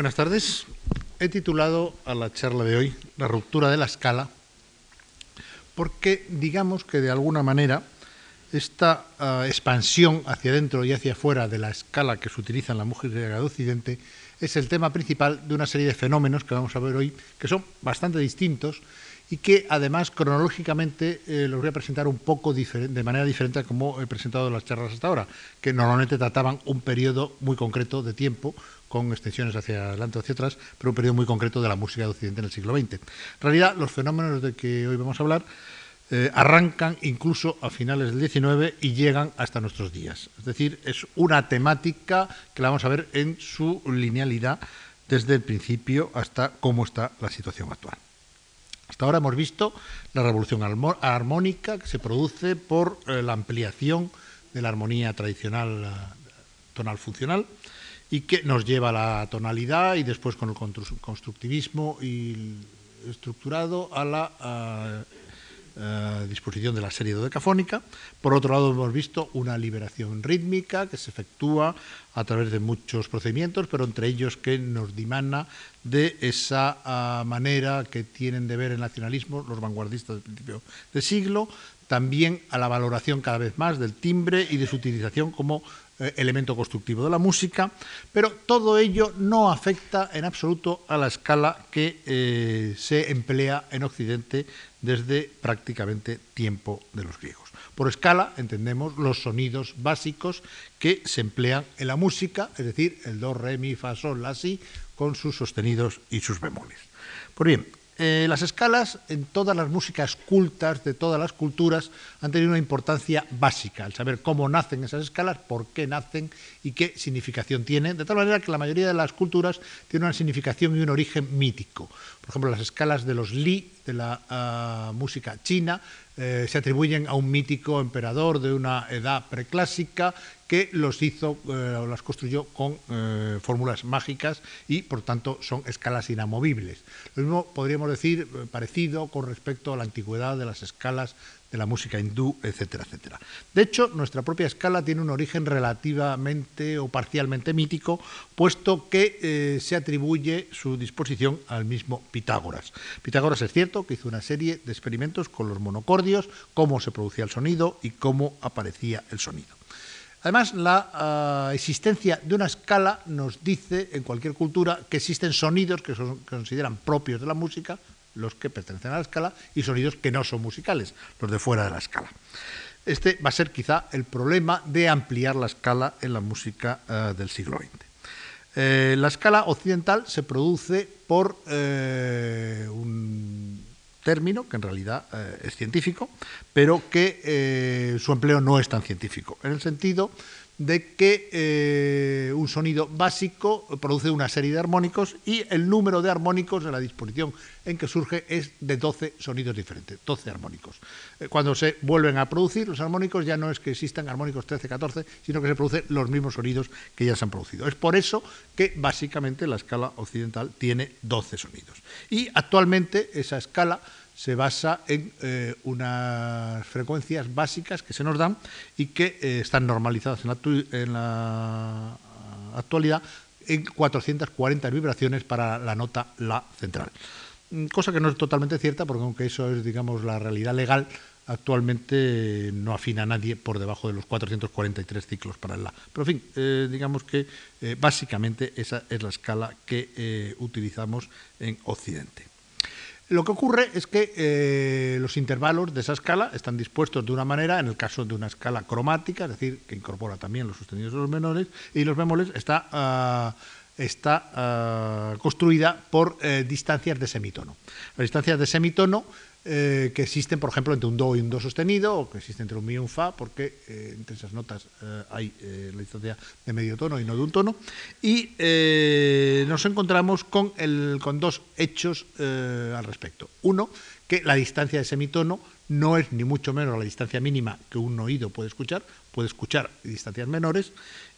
Buenas tardes. He titulado a la charla de hoy La ruptura de la escala, porque digamos que de alguna manera esta uh, expansión hacia adentro y hacia afuera de la escala que se utiliza en la música de Occidente es el tema principal de una serie de fenómenos que vamos a ver hoy, que son bastante distintos y que además cronológicamente eh, los voy a presentar un poco de manera diferente a como he presentado las charlas hasta ahora, que normalmente trataban un periodo muy concreto de tiempo, con extensiones hacia adelante o hacia atrás, pero un periodo muy concreto de la música de Occidente en el siglo XX. En realidad, los fenómenos de que hoy vamos a hablar eh, arrancan incluso a finales del XIX y llegan hasta nuestros días. Es decir, es una temática que la vamos a ver en su linealidad desde el principio hasta cómo está la situación actual. Hasta ahora hemos visto la revolución armónica que se produce por eh, la ampliación de la armonía tradicional eh, tonal funcional y que nos lleva a la tonalidad y después con el constructivismo y estructurado a la disposición de la serie dodecafónica. Por otro lado, hemos visto una liberación rítmica que se efectúa a través de muchos procedimientos, pero entre ellos que nos dimana de esa uh, manera que tienen de ver el nacionalismo los vanguardistas del principio de siglo, también a la valoración cada vez más del timbre y de su utilización como elemento constructivo de la música, pero todo ello no afecta en absoluto a la escala que eh, se emplea en Occidente desde prácticamente tiempo de los griegos. Por escala entendemos los sonidos básicos que se emplean en la música, es decir, el do, re, mi, fa, sol, la, si, con sus sostenidos y sus bemoles. Pues bien, eh, las escalas en todas las músicas cultas de todas las culturas han tenido una importancia básica, el saber cómo nacen esas escalas, por qué nacen y qué significación tienen, de tal manera que la mayoría de las culturas tienen una significación y un origen mítico. Por ejemplo, las escalas de los li de la uh, música china eh, se atribuyen a un mítico emperador de una edad preclásica que los hizo eh, o las construyó con eh, fórmulas mágicas y por tanto son escalas inamovibles. Lo mismo podríamos decir eh, parecido con respecto a la antigüedad de las escalas de la música hindú, etcétera, etcétera. De hecho, nuestra propia escala tiene un origen relativamente o parcialmente mítico, puesto que se atribuye su disposición al mismo Pitágoras. Pitágoras es cierto que hizo una serie de experimentos con los monocordios, cómo se producía el sonido y cómo aparecía el sonido. Además, la uh, existencia de una escala nos dice, en cualquier cultura, que existen sonidos que se consideran propios de la música, los que pertenecen a la escala, y sonidos que no son musicales, los de fuera de la escala. Este va a ser quizá el problema de ampliar la escala en la música uh, del siglo XX. Eh, la escala occidental se produce por eh, un término que en realidad eh, es científico, pero que eh, su empleo no es tan científico, en el sentido de que eh, un sonido básico produce una serie de armónicos y el número de armónicos de la disposición en que surge es de 12 sonidos diferentes, 12 armónicos. Eh, cuando se vuelven a producir los armónicos ya no es que existan armónicos 13, 14, sino que se producen los mismos sonidos que ya se han producido. Es por eso que básicamente la escala occidental tiene 12 sonidos. Y actualmente esa escala se basa en eh, unas frecuencias básicas que se nos dan y que eh, están normalizadas en la, actualidad en 440 vibraciones para la nota La central. Mm, cosa que no es totalmente cierta porque aunque eso es digamos la realidad legal, actualmente no afina a nadie por debajo de los 443 ciclos para el La. Pero en fin, eh, digamos que básicamente esa es la escala que utilizamos en Occidente. Lo que ocurre es que eh, los intervalos de esa escala están dispuestos de una manera, en el caso de una escala cromática, es decir, que incorpora también los sostenidos de los menores, y los bemoles está, uh, está uh, construida por eh, distancias de semitono. Las distancias de semitono eh, que existen, por ejemplo, entre un do y un do sostenido, o que existen entre un mi y un fa, porque eh, entre esas notas eh, hay la distancia de medio tono y no de un tono, y nos encontramos con, con dos hechos al respecto. Uno, que la distancia de semitono no es ni mucho menos la distancia mínima que un oído puede escuchar, puede escuchar distancias menores,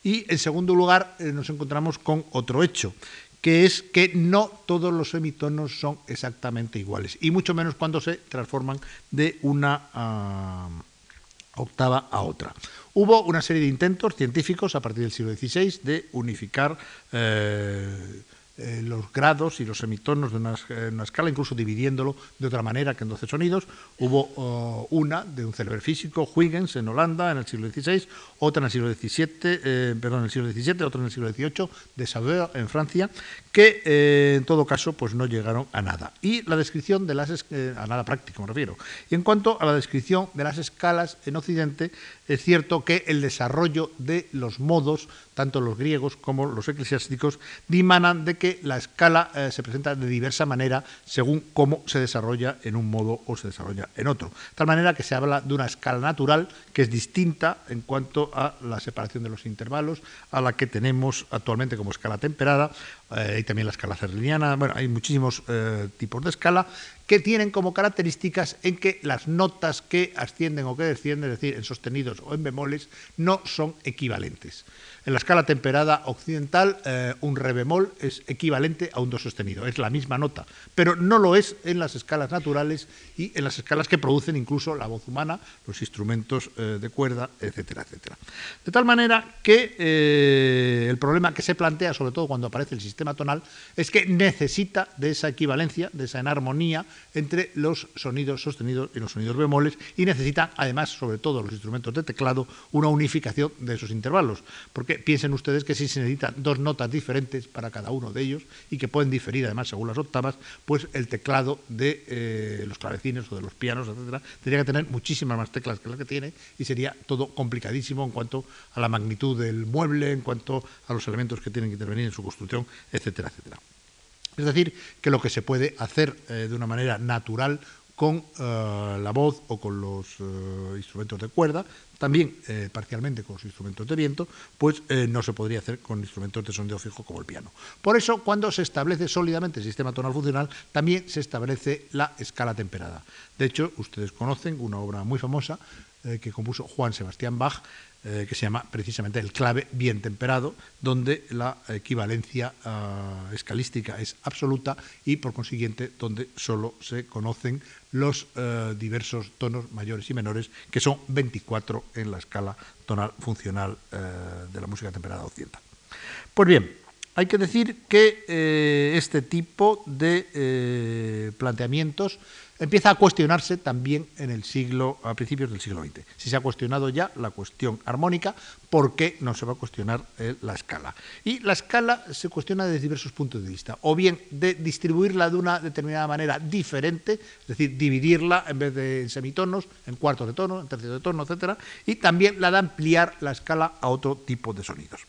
y en segundo lugar nos encontramos con otro hecho, que es que no todos los semitonos son exactamente iguales, y mucho menos cuando se transforman de una uh, octava a otra. Hubo una serie de intentos científicos a partir del siglo XVI de unificar eh, eh, los grados y los semitonos de una, escala, incluso dividiéndolo de otra manera que en 12 sonidos. Hubo oh, una de un célebre físico, Huygens, en Holanda, en el siglo XVI, otra en el siglo XVII, eh, perdón, en el siglo XVII, otra en el siglo XVIII, de Saveur, en Francia, que eh, en todo caso pues no llegaron a nada. Y la descripción de las a nada práctico me refiero. Y en cuanto a la descripción de las escalas en Occidente, es cierto que el desarrollo de los modos, tanto los griegos como los eclesiásticos, dimanan de que la escala eh, se presenta de diversa manera según cómo se desarrolla en un modo o se desarrolla en otro. De tal manera que se habla de una escala natural que es distinta en cuanto a la separación de los intervalos a la que tenemos actualmente como escala temperada eh, y también la escala cerliniana. Bueno, hay muchísimos eh, tipos de escala que tienen como características en que las notas que ascienden o que descienden, es decir, en sostenidos o en bemoles, no son equivalentes. En la escala temperada occidental, eh, un re bemol es equivalente a un do sostenido, es la misma nota, pero no lo es en las escalas naturales y en las escalas que producen incluso la voz humana, los instrumentos eh, de cuerda, etcétera, etcétera. De tal manera que eh, el problema que se plantea, sobre todo cuando aparece el sistema tonal, es que necesita de esa equivalencia, de esa enarmonía entre los sonidos sostenidos y los sonidos bemoles y necesita, además, sobre todo los instrumentos de teclado, una unificación de esos intervalos, porque piensen ustedes que si se necesitan dos notas diferentes para cada uno de ellos y que pueden diferir además según las octavas, pues el teclado de eh, los clavecines o de los pianos, etcétera, tendría que tener muchísimas más teclas que las que tiene y sería todo complicadísimo en cuanto a la magnitud del mueble, en cuanto a los elementos que tienen que intervenir en su construcción, etcétera, etcétera. Es decir, que lo que se puede hacer eh, de una manera natural con eh, la voz o con los instrumentos de cuerda, también eh, parcialmente con los instrumentos de viento, pues eh, no se podría hacer con instrumentos de sondeo fijo como el piano. Por eso, cuando se establece sólidamente el sistema tonal funcional, también se establece la escala temperada. De hecho, ustedes conocen una obra muy famosa eh, que compuso Juan Sebastián Bach, eh, que se llama precisamente el clave bien temperado, donde la equivalencia ah, escalística es absoluta y por consiguiente donde solo se conocen los eh, diversos tonos mayores y menores, que son 24 en la escala tonal funcional eh, de la música temperada occidental. Pues bien, hay que decir que este tipo de planteamientos empieza a cuestionarse también en el siglo, a principios del siglo XX. Si se ha cuestionado ya la cuestión armónica, ¿por qué no se va a cuestionar eh, la escala? Y la escala se cuestiona desde diversos puntos de vista, o bien de distribuirla de una determinada manera diferente, es decir, dividirla en vez de en semitonos, en cuartos de tono, en tercios de tono, etc. Y también la de ampliar la escala a otro tipo de sonidos.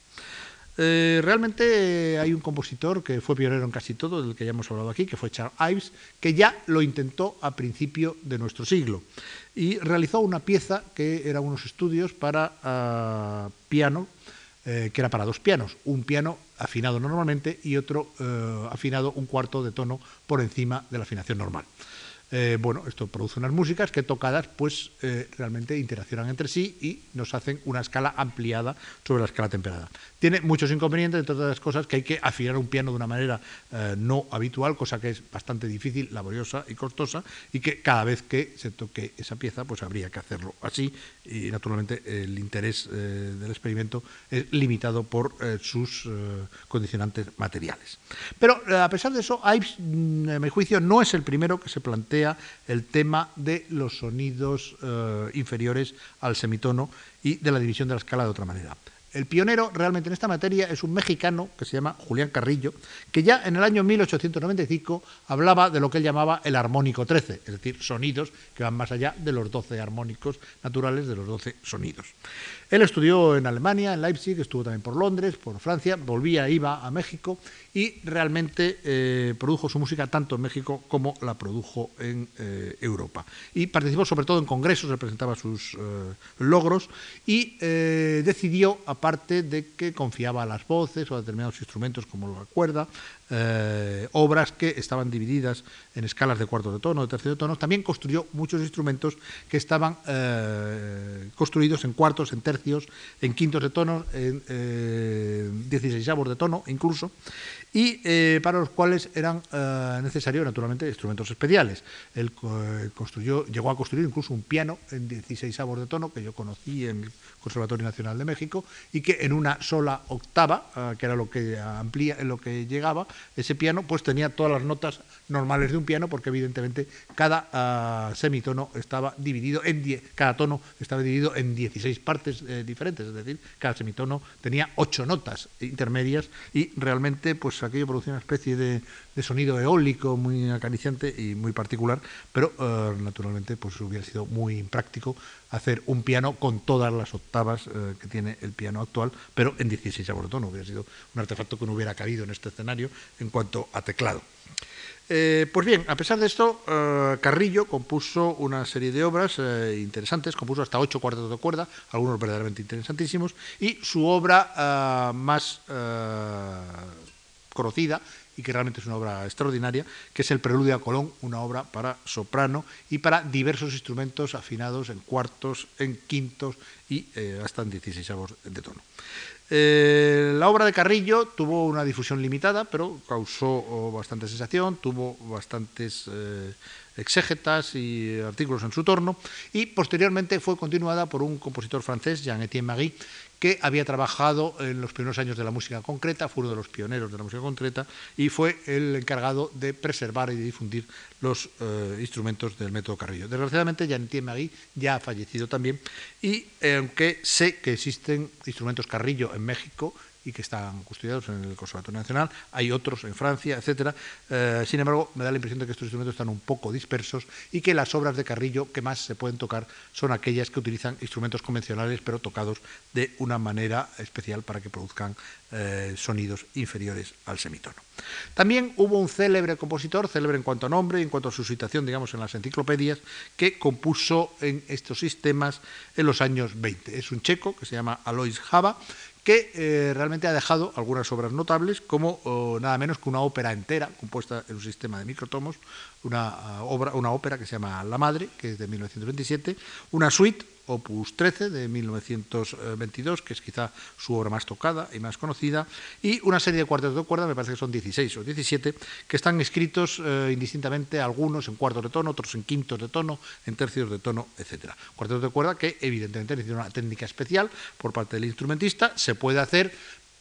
Eh, realmente hay un compositor que fue pionero en casi todo, del que ya hemos hablado aquí, que fue Charles Ives, que ya lo intentó a principio de nuestro siglo y realizó una pieza que era unos estudios para ah, piano, eh, que era para dos pianos, un piano afinado normalmente y otro eh, afinado un cuarto de tono por encima de la afinación normal. Eh, bueno, esto produce unas músicas que tocadas pues eh, realmente interaccionan entre sí y nos hacen una escala ampliada sobre la escala temperada. Tiene muchos inconvenientes, entre otras cosas, que hay que afinar un piano de una manera eh, no habitual, cosa que es bastante difícil, laboriosa y costosa, y que cada vez que se toque esa pieza, pues habría que hacerlo así, y naturalmente el interés del experimento es limitado por sus condicionantes materiales. Pero a pesar de eso, Ives, mm, en mi juicio, no es el primero que se plantea el tema de los sonidos eh, inferiores al semitono y de la división de la escala de otra manera. El pionero realmente en esta materia es un mexicano que se llama Julián Carrillo, que ya en el año 1895 hablaba de lo que él llamaba el armónico 13, es decir, sonidos que van más allá de los 12 armónicos naturales, de los 12 sonidos. Él estudió en Alemania, en Leipzig, estuvo también por Londres, por Francia, volvía, iba a México y realmente eh, produjo su música tanto en México como la produjo en eh, Europa. Y participó sobre todo en congresos, representaba sus eh, logros y decidió, aparte de que confiaba a las voces o a determinados instrumentos como la cuerda, obras que estaban divididas en escalas de cuarto de tono, de tercio de tono. También construyó muchos instrumentos que estaban construidos en cuartos, en tercios, en quintos de tono, en eh, 16 de tono incluso y eh, para los cuales eran eh, necesarios, naturalmente, instrumentos especiales. Él eh, construyó, llegó a construir incluso un piano en 16 avos de tono que yo conocí en el Conservatorio Nacional de México y que en una sola octava, ah, que era lo que amplía, lo que llegaba, ese piano pues tenía todas las notas normales de un piano, porque evidentemente cada semitono estaba dividido en cada tono estaba dividido en 16 partes eh, diferentes, es decir, cada semitono tenía ocho notas intermedias y realmente pues aquello producía una especie de, sonido eólico muy acariciante y muy particular, pero eh, naturalmente pues hubiera sido muy impráctico hacer un piano con todas las octavas eh, que tiene el piano actual, pero en 16 de tono, hubiera sido un artefacto que no hubiera cabido en este escenario en cuanto a teclado. Eh, pues bien, a pesar de esto, eh, Carrillo compuso una serie de obras eh, interesantes, compuso hasta ocho cuartos de cuerda, algunos verdaderamente interesantísimos, y su obra más conocida y que realmente es una obra extraordinaria, que es el Preludio a Colón, una obra para soprano y para diversos instrumentos afinados en cuartos, en quintos y hasta en 16 de tono. Eh, la obra de Carrillo tuvo una difusión limitada, pero causó oh, bastante sensación, tuvo bastantes eh, exégetas y artículos en su torno, y posteriormente fue continuada por un compositor francés, Jean-Étienne Marie, que había trabajado en los primeros años de la música concreta, fue uno de los pioneros de la música concreta y fue el encargado de preservar y de difundir los eh, instrumentos del método Carrillo. Desgraciadamente, Jean-Etienne Marie ya ha fallecido también y aunque sé que existen instrumentos Carrillo en México, y que están custodiados en el Conservatorio Nacional, hay otros en Francia, etcétera. Eh, sin embargo, me da la impresión de que estos instrumentos están un poco dispersos y que las obras de Carrillo que más se pueden tocar son aquellas que utilizan instrumentos convencionales, pero tocados de una manera especial para que produzcan eh, sonidos inferiores al semitono. También hubo un célebre compositor, célebre en cuanto a nombre y en cuanto a su situación, digamos, en las enciclopedias, que compuso en estos sistemas en los años 20. Es un checo que se llama Alois Java, que eh, realmente ha dejado algunas obras notables, como nada menos que una ópera entera, compuesta en un sistema de microtomos, una, ah, obra, una ópera que se llama La Madre, que es de 1927, una suite, Opus 13 de 1922, que es quizá su obra más tocada y más conocida, y una serie de cuartetos de cuerda, me parece que son 16 o 17, que están escritos eh, indistintamente, algunos en cuartos de tono, otros en quintos de tono, en tercios de tono, etc. Cuartetos de cuerda que evidentemente necesitan una técnica especial por parte del instrumentista, se puede hacer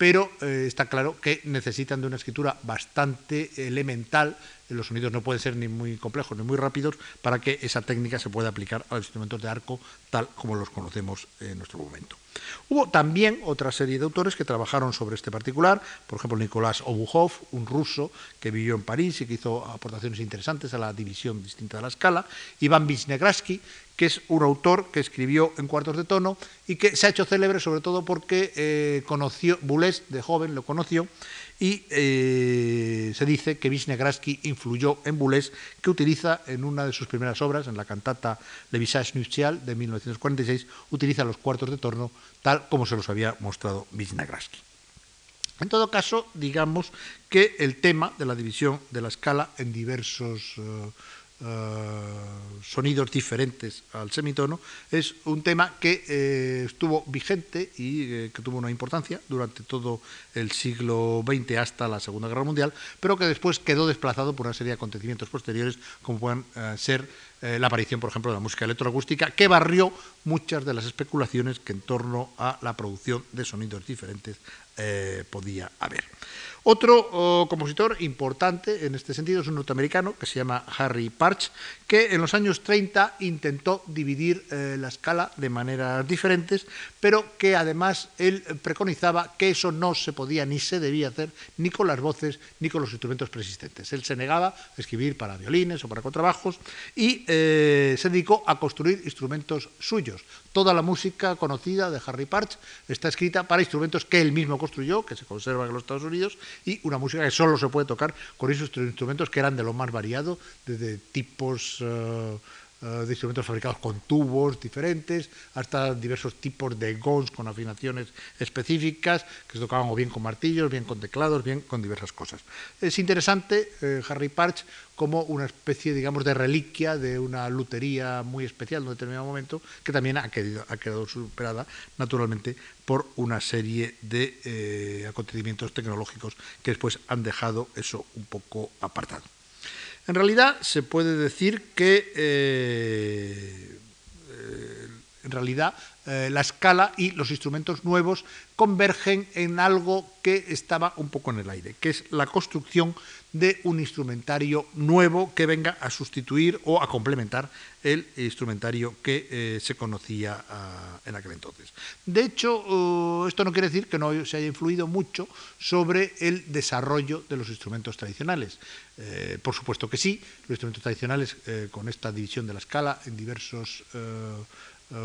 pero eh, está claro que necesitan de una escritura bastante elemental. Los sonidos no pueden ser ni muy complejos ni muy rápidos para que esa técnica se pueda aplicar a los instrumentos de arco tal como los conocemos en nuestro momento. Hubo también otra serie de autores que trabajaron sobre este particular, por ejemplo Nicolás Obuhov, un ruso que vivió en París y que hizo aportaciones interesantes a la división distinta de la escala, Iván Wisniewski, que es un autor que escribió en cuartos de tono y que se ha hecho célebre sobre todo porque eh, conoció, Boulez de joven lo conoció y eh, se dice que Wisniewski influyó en Boulez, que utiliza en una de sus primeras obras, en la cantata Le Visage Nuptial de 1946, utiliza los cuartos de tono tal como se los había mostrado Wisniewski. En todo caso, digamos que el tema de la división de la escala en diversos eh, eh, sonidos diferentes al semitono, es un tema que eh, estuvo vigente y eh, que tuvo una importancia durante todo el siglo XX hasta la Segunda Guerra Mundial, pero que después quedó desplazado por una serie de acontecimientos posteriores, como pueden ser la aparición, por ejemplo, de la música electroacústica, que barrió muchas de las especulaciones que en torno a la producción de sonidos diferentes podía haber. Otro oh, compositor importante en este sentido es un norteamericano que se llama Harry Parch, que en los años 30 intentó dividir eh, la escala de maneras diferentes, pero que además él preconizaba que eso no se podía ni se debía hacer ni con las voces ni con los instrumentos preexistentes. Él se negaba a escribir para violines o para contrabajos y eh, se dedicó a construir instrumentos suyos. Toda la música conocida de Harry Parch está escrita para instrumentos que él mismo construyó, que se conservan en los Estados Unidos, y una música que solo se puede tocar con esos instrumentos que eran de lo más variado, desde tipos eh, de instrumentos fabricados con tubos diferentes, hasta diversos tipos de gons con afinaciones específicas, que se tocaban o bien con martillos, bien con teclados, bien con diversas cosas. Es interesante eh, Harry Parch como una especie, digamos, de reliquia de una lutería muy especial en un determinado momento, que también ha quedado, ha quedado superada, naturalmente, por una serie de eh, acontecimientos tecnológicos que después han dejado eso un poco apartado. En realidad se puede decir que eh, En realidad, eh, la escala y los instrumentos nuevos convergen en algo que estaba un poco en el aire, que es la construcción de un instrumentario nuevo que venga a sustituir o a complementar el instrumentario que eh, se conocía ah, en aquel entonces. De hecho, uh, esto no quiere decir que no se haya influido mucho sobre el desarrollo de los instrumentos tradicionales. Eh, por supuesto que sí, los instrumentos tradicionales eh, con esta división de la escala en diversos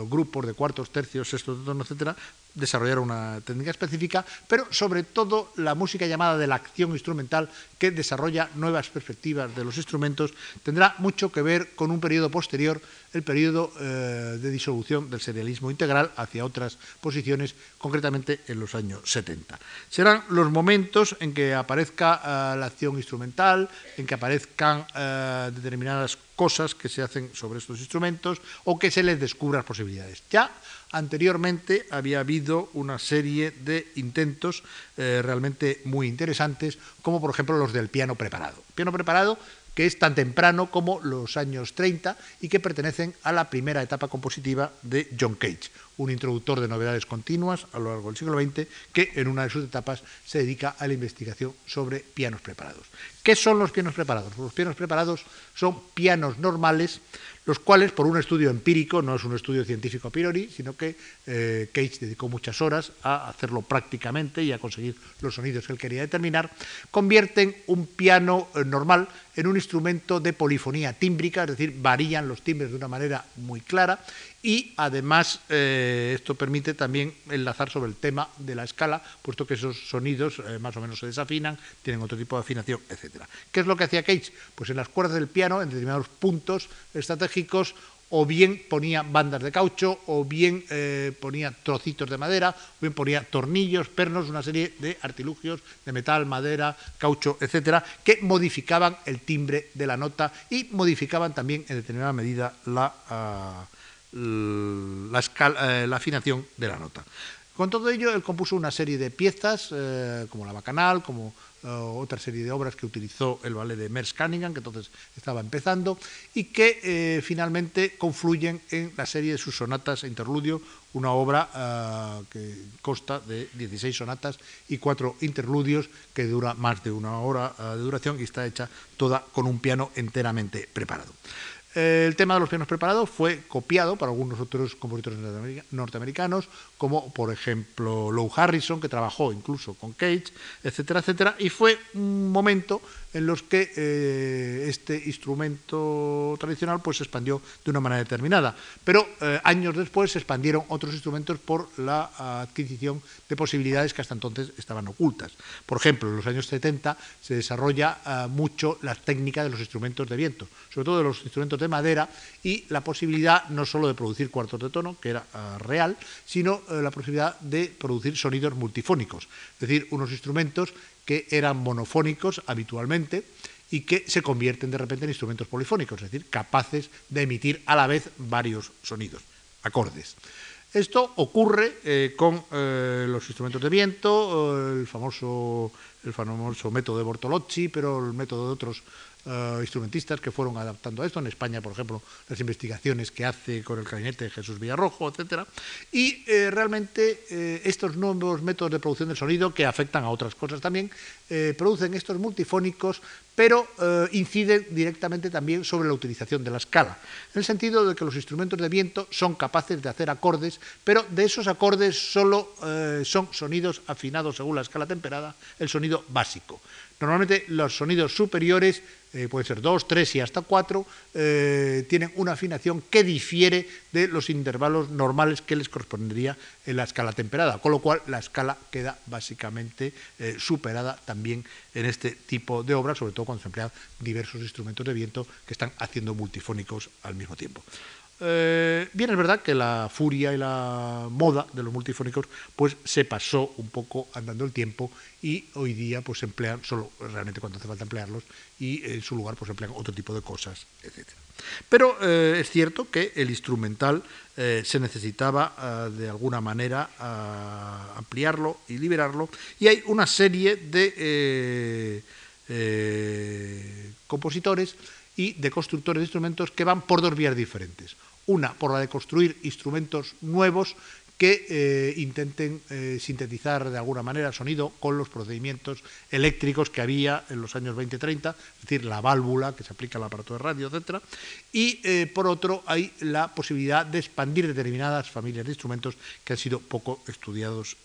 grupos de cuartos, tercios, sextos, etcétera, desarrollar una técnica específica, pero sobre todo la música llamada de la acción instrumental, que desarrolla nuevas perspectivas de los instrumentos, tendrá mucho que ver con un periodo posterior, el periodo eh, de disolución del serialismo integral hacia otras posiciones, concretamente en los años 70. Serán los momentos en que aparezca eh, la acción instrumental, en que aparezcan eh, determinadas cosas que se hacen sobre estos instrumentos o que se les descubran posibilidades. Ya Anteriormente había habido una serie de intentos eh, realmente muy interesantes, como por ejemplo los del piano preparado. Piano preparado que es tan temprano como los años 30 y que pertenecen a la primera etapa compositiva de John Cage, un introductor de novedades continuas a lo largo del siglo XX que en una de sus etapas se dedica a la investigación sobre pianos preparados. ¿Qué son los pianos preparados? Los pianos preparados son pianos normales los cuales, por un estudio empírico, no es un estudio científico a priori, sino que eh, Cage dedicó muchas horas a hacerlo prácticamente y a conseguir los sonidos que él quería determinar, convierten un piano eh, normal en un instrumento de polifonía tímbrica, es decir, varían los timbres de una manera muy clara y además eh, esto permite también enlazar sobre el tema de la escala, puesto que esos sonidos eh, más o menos se desafinan, tienen otro tipo de afinación, etc. ¿Qué es lo que hacía Cage? Pues en las cuerdas del piano, en determinados puntos estratégicos, o bien ponía bandas de caucho, o bien eh, ponía trocitos de madera, o bien ponía tornillos, pernos, una serie de artilugios de metal, madera, caucho, etcétera, que modificaban el timbre de la nota y modificaban también en determinada medida la, ah, eh, la afinación de la nota. Con todo ello, él compuso una serie de piezas, eh, como la Bacanal, como eh, otra serie de obras que utilizó el ballet de Merce Cunningham, que entonces estaba empezando, y que finalmente confluyen en la serie de sus sonatas e interludio, una obra que consta de 16 sonatas y cuatro interludios, que dura más de una hora de duración y está hecha toda con un piano enteramente preparado el tema de los pianos preparados fue copiado por algunos otros compositores norteamericanos, como por ejemplo Lou Harrison, que trabajó incluso con Cage, etcétera, etcétera, y fue un momento en los que eh, este instrumento tradicional pues, se expandió de una manera determinada. Pero eh, años después se expandieron otros instrumentos por la adquisición de posibilidades que hasta entonces estaban ocultas. Por ejemplo, en los años 70 se desarrolla eh, mucho la técnica de los instrumentos de viento, sobre todo de los instrumentos de madera, y la posibilidad no solo de producir cuartos de tono, que era real, sino la posibilidad de producir sonidos multifónicos, es decir, unos instrumentos que eran monofónicos habitualmente y que se convierten de repente en instrumentos polifónicos, es decir, capaces de emitir a la vez varios sonidos, acordes. Esto ocurre eh, con eh, los instrumentos de viento, el, famoso, el famoso método de Bortolocci, pero el método de otros eh, instrumentistas que fueron adaptando a esto. En España, por ejemplo, las investigaciones que hace con el clarinete de Jesús Villarrojo, etc. Y eh, realmente eh, estos nuevos métodos de producción del sonido, que afectan a otras cosas también, producen estos multifónicos, pero inciden directamente también sobre la utilización de la escala, en el sentido de que los instrumentos de viento son capaces de hacer acordes, pero de esos acordes solo son sonidos afinados según la escala temperada, el sonido básico. Normalmente los sonidos superiores eh, puede ser dos, tres y hasta cuatro, eh, tienen una afinación que difiere de los intervalos normales que les correspondería en la escala temperada, con lo cual la escala queda básicamente eh, superada también en este tipo de obras, sobre todo cuando se emplean diversos instrumentos de viento que están haciendo multifónicos al mismo tiempo. Eh, bien, es verdad que la furia y la moda de los multifónicos pues se pasó un poco andando el tiempo y hoy día pues se emplean solo realmente cuando hace falta emplearlos y en su lugar pues emplean otro tipo de cosas, etc. Pero eh, es cierto que el instrumental eh, se necesitaba de alguna manera ampliarlo y liberarlo y hay una serie de compositores y de constructores de instrumentos que van por dos vías diferentes. Una, por la de construir instrumentos nuevos que eh, intenten eh, sintetizar de alguna manera el sonido con los procedimientos eléctricos que había en los años 20-30, es decir, la válvula que se aplica al aparato de radio, etc. Y eh, por otro, hay la posibilidad de expandir determinadas familias de instrumentos que han sido poco estudiados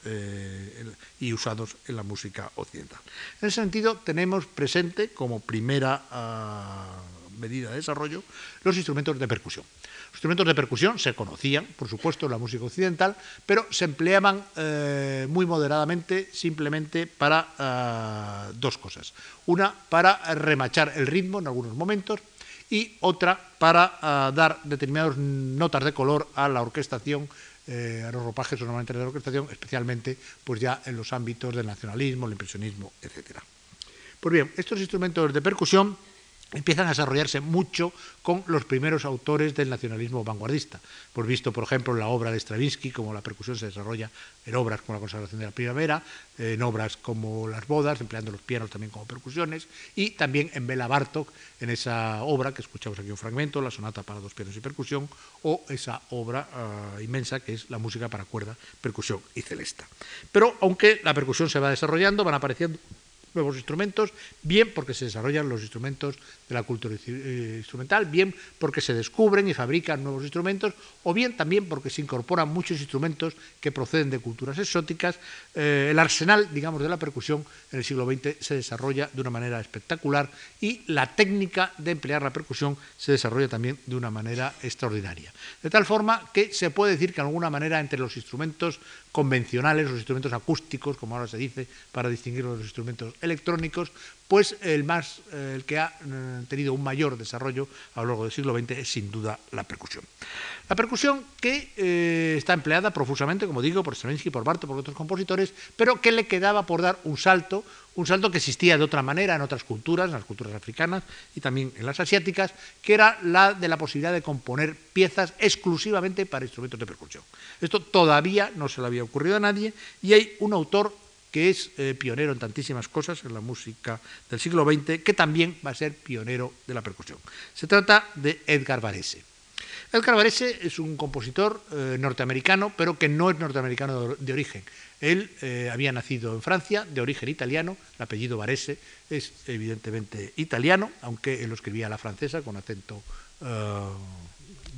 y usados en la música occidental. En ese sentido, tenemos presente como primera ah, medida de desarrollo los instrumentos de percusión. Instrumentos de percusión se conocían, por supuesto, en la música occidental, pero se empleaban eh, muy moderadamente simplemente para eh, dos cosas. Una, para remachar el ritmo en algunos momentos y otra, para eh, dar determinadas notas de color a la orquestación a los ropajes normalmente de la orquestación, especialmente pues ya en los ámbitos del nacionalismo, el impresionismo, etc. Pues bien, estos instrumentos de percusión empiezan a desarrollarse mucho con los primeros autores del nacionalismo vanguardista. Por visto, por ejemplo, la obra de Stravinsky, como la percusión se desarrolla en obras como la consagración de la primavera, en obras como las bodas, empleando los pianos también como percusiones, y también en Bela Bartok, en esa obra que escuchamos aquí un fragmento, la sonata para dos pianos y percusión, o esa obra ah, inmensa que es la música para cuerda, percusión y celesta. Pero aunque la percusión se va desarrollando, van apareciendo nuevos instrumentos, bien porque se desarrollan los instrumentos de la cultura eh, instrumental, bien porque se descubren y fabrican nuevos instrumentos, o bien también porque se incorporan muchos instrumentos que proceden de culturas exóticas. Eh, el arsenal, digamos, de la percusión en el siglo XX se desarrolla de una manera espectacular y la técnica de emplear la percusión se desarrolla también de una manera extraordinaria. De tal forma que se puede decir que de alguna manera entre los instrumentos convencionales, los instrumentos acústicos, como ahora se dice, para distinguir los instrumentos electrónicos, pues el, más, el que ha eh, tenido un mayor desarrollo a lo largo del siglo XX es sin duda la percusión. La percusión que eh, está empleada profusamente, como digo, por Stravinsky, por Bartok, por otros compositores, pero que le quedaba por dar un salto, un salto que existía de otra manera en otras culturas, en las culturas africanas y también en las asiáticas, que era la de la posibilidad de componer piezas exclusivamente para instrumentos de percusión. Esto todavía no se le había ocurrido a nadie y hay un autor que es eh, pionero en tantísimas cosas en la música del siglo XX, que también va a ser pionero de la percusión. Se trata de Edgar Varese. Edgar Varese es un compositor eh, norteamericano, pero que no es norteamericano de, origen. Él eh, había nacido en Francia, de origen italiano, el apellido Varese es evidentemente italiano, aunque él lo escribía a la francesa con acento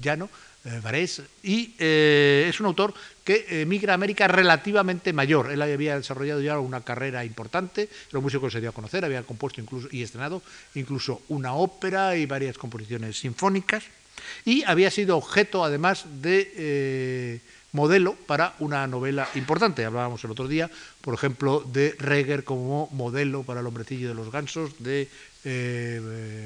llano, eh, Varés, y eh, es un autor que emigra a América relativamente mayor. Él había desarrollado ya una carrera importante, los músicos se dio a conocer, había compuesto incluso y estrenado incluso una ópera y varias composiciones sinfónicas, y había sido objeto además de eh, modelo para una novela importante. Hablábamos el otro día, por ejemplo, de Reger como modelo para el hombrecillo de los gansos, de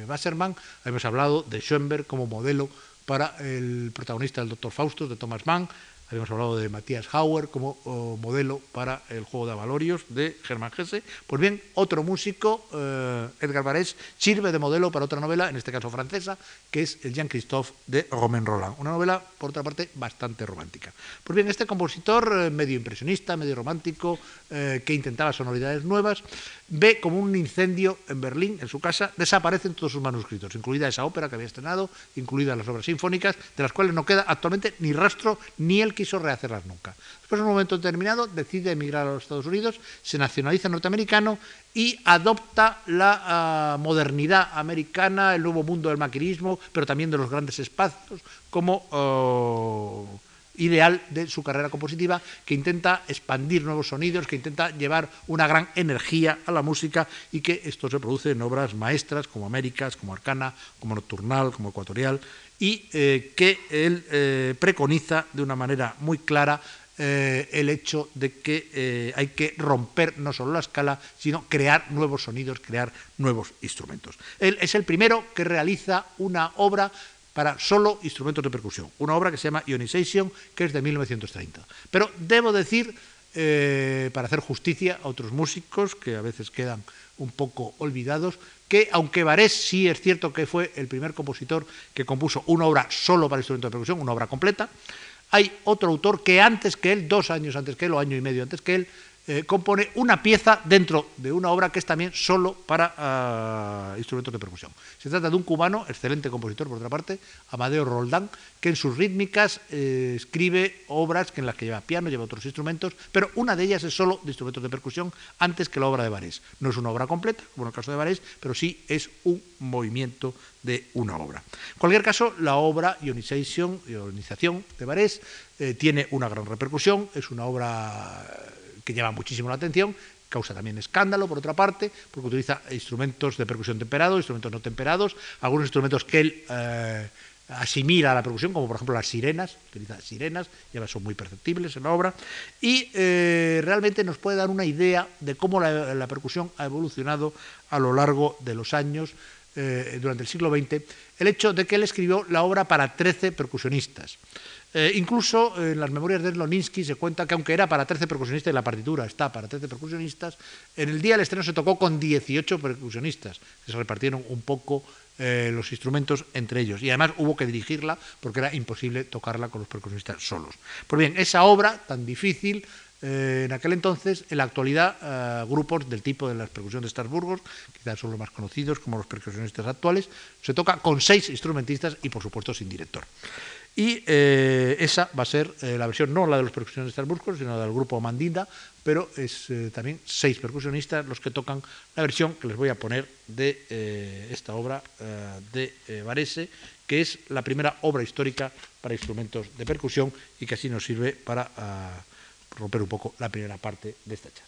Wasserman, habíamos hablado de Schoenberg como modelo para el protagonista del Doctor Faustus de Thomas Mann. Habíamos hablado de Matías Hauer como modelo para el juego de Avalorios de Germán Gese. Pues bien, otro músico, eh, Edgar Varese, sirve de modelo para otra novela, en este caso francesa, que es el Jean-Christophe de Romain Roland. Una novela, por otra parte, bastante romántica. Pues bien, este compositor, eh, medio impresionista, medio romántico, eh, que intentaba sonoridades nuevas, ve como un incendio en Berlín, en su casa, desaparecen todos sus manuscritos, incluida esa ópera que había estrenado, incluidas las obras sinfónicas, de las cuales no queda actualmente ni rastro, ni él quiso rehacerlas nunca. Después, en un momento determinado, decide emigrar a los Estados Unidos, se nacionaliza norteamericano y adopta la ah, modernidad americana, el nuevo mundo del maquinismo, pero también de los grandes espacios, como... Oh, ideal de su carrera compositiva, que intenta expandir nuevos sonidos, que intenta llevar una gran energía a la música y que esto se produce en obras maestras como Américas, como Arcana, como Nocturnal, como Ecuatorial, y eh, que él eh, preconiza de una manera muy clara eh, el hecho de que hay que romper no solo la escala, sino crear nuevos sonidos, crear nuevos instrumentos. Él es el primero que realiza una obra para solo instrumentos de percusión, una obra que se llama Ionization, que es de 1930. Pero debo decir, para hacer justicia a otros músicos que a veces quedan un poco olvidados, que aunque Varés sí es cierto que fue el primer compositor que compuso una obra solo para instrumentos de percusión, una obra completa, hay otro autor que antes que él, dos años antes que él, o año y medio antes que él, eh, compone una pieza dentro de una obra que es también solo para ah, instrumentos de percusión. Se trata de un cubano, excelente compositor por otra parte, Amadeo Roldán, que en sus rítmicas eh, escribe obras en las que lleva piano, lleva otros instrumentos, pero una de ellas es solo de instrumentos de percusión antes que la obra de Varés. No es una obra completa, como en el caso de Varés, pero sí es un movimiento de una obra. En cualquier caso, la obra Ionización, Ionización de Varés eh, tiene una gran repercusión, es una obra que llama muchísimo la atención, causa también escándalo, por otra parte, porque utiliza instrumentos de percusión temperados, instrumentos no temperados, algunos instrumentos que él eh, asimila a la percusión, como por ejemplo las sirenas, utiliza sirenas, ya son muy perceptibles en la obra, y eh, realmente nos puede dar una idea de cómo la, percusión ha evolucionado a lo largo de los años, eh, durante el siglo XX, el hecho de que él escribió la obra para 13 percusionistas. Eh, incluso en las memorias de Loninsky se cuenta que aunque era para 13 percusionistas y la partitura está para 13 percusionistas, en el día del estreno se tocó con 18 percusionistas, que se repartieron un poco eh, los instrumentos entre ellos. Y además hubo que dirigirla porque era imposible tocarla con los percusionistas solos. Pues bien, esa obra tan difícil, eh, en aquel entonces, en la actualidad, grupos del tipo de las percusiones de Estrasburgo, quizás son los más conocidos como los percusionistas actuales, se toca con seis instrumentistas y por supuesto sin director. Y eh, esa va a ser eh, la versión, no la de los percusionistas burcos, sino del grupo Mandinda, pero es eh, también seis percusionistas los que tocan la versión que les voy a poner de esta obra de Varese, que es la primera obra histórica para instrumentos de percusión y que así nos sirve para ah, romper un poco la primera parte de esta charla.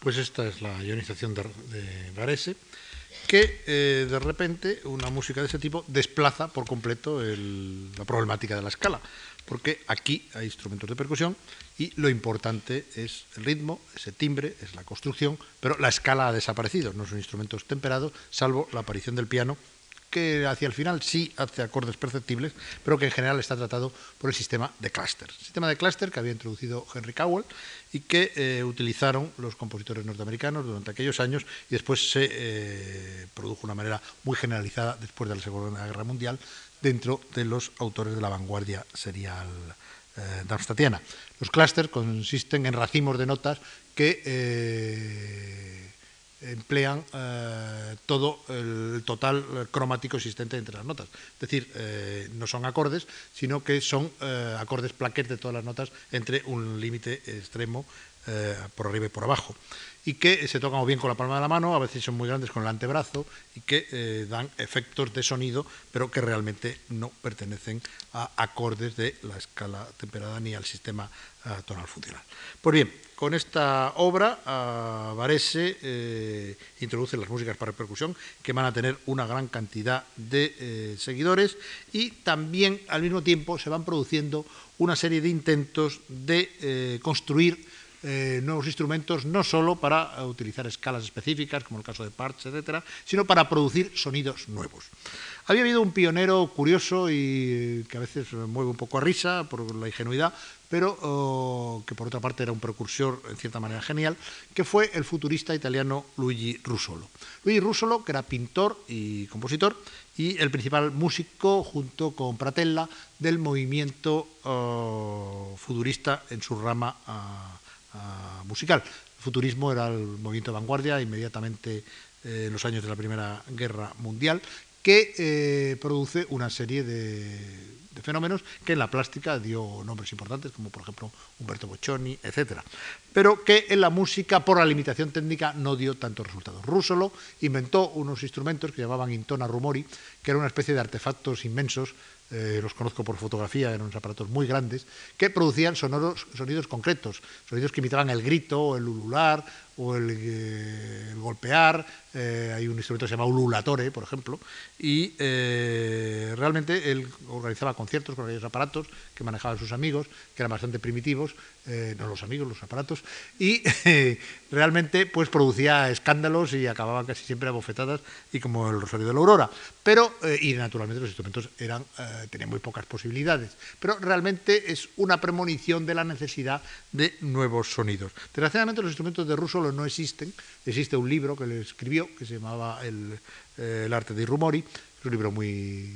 Pues esta es la ionización de, de Varese, que eh, de repente una música de ese tipo desplaza por completo el, la problemática de la escala, porque aquí hay instrumentos de percusión y lo importante es el ritmo, ese timbre, es la construcción, pero la escala ha desaparecido, no son instrumentos temperados, salvo la aparición del piano que hacia el final sí hace acordes perceptibles, pero que en general está tratado por el sistema de cluster. Sistema de cluster que había introducido Henry Cowell y que eh, utilizaron los compositores norteamericanos durante aquellos años y después se eh, produjo de una manera muy generalizada después de la Segunda Guerra Mundial dentro de los autores de la vanguardia serial eh, darmstadtiana. Los clusters consisten en racimos de notas que eh, emplean eh, todo el total cromático existente entre las notas. Es decir, eh, no son acordes, sino que son eh, acordes plaquet de todas las notas entre un límite extremo eh, por arriba y por abajo. Y que se tocan bien con la palma de la mano, a veces son muy grandes con el antebrazo, y que eh, dan efectos de sonido, pero que realmente no pertenecen a acordes de la escala temperada ni al sistema eh, tonal funcional. Pues bien, con esta obra, uh, Varese eh, introduce las músicas para percusión, que van a tener una gran cantidad de eh, seguidores, y también al mismo tiempo se van produciendo una serie de intentos de eh, construir eh, nuevos instrumentos, no solo para eh, utilizar escalas específicas, como el caso de Parts, etcétera, sino para producir sonidos nuevos. Había habido un pionero curioso y que a veces mueve un poco a risa por la ingenuidad, pero oh, que por otra parte era un precursor en cierta manera genial, que fue el futurista italiano Luigi Russolo. Luigi Russolo, que era pintor y compositor, y el principal músico, junto con Pratella, del movimiento uh, futurista en su rama uh, uh, musical. El futurismo era el movimiento de vanguardia inmediatamente eh, en los años de la Primera Guerra Mundial, que eh, produce una serie de, fenómenos que en la plástica dio nombres importantes, como por ejemplo Umberto Boccioni, etc. Pero que en la música, por la limitación técnica, no dio tantos resultados. Russolo inventó unos instrumentos que llamaban intona rumori, que eran una especie de artefactos inmensos eh, los conozco por fotografía, eran unos aparatos muy grandes, que producían sonoros, sonidos concretos, sonidos que imitaban el grito, el ulular, o el, eh, golpear. Eh, hay un instrumento que se llama ululatore, por ejemplo, y eh, realmente él organizaba conciertos con aquellos aparatos que manejaban sus amigos, que eran bastante primitivos, no los amigos, los aparatos, y realmente pues producía escándalos y acababan casi siempre a bofetadas y como el Rosario de la Aurora. Pero, y naturalmente los instrumentos eran, tenían muy pocas posibilidades, pero realmente es una premonición de la necesidad de nuevos sonidos. Desgraciadamente los instrumentos de No existen, existe un libro que le escribió que se llamaba El, eh, arte de Rumori, es un libro muy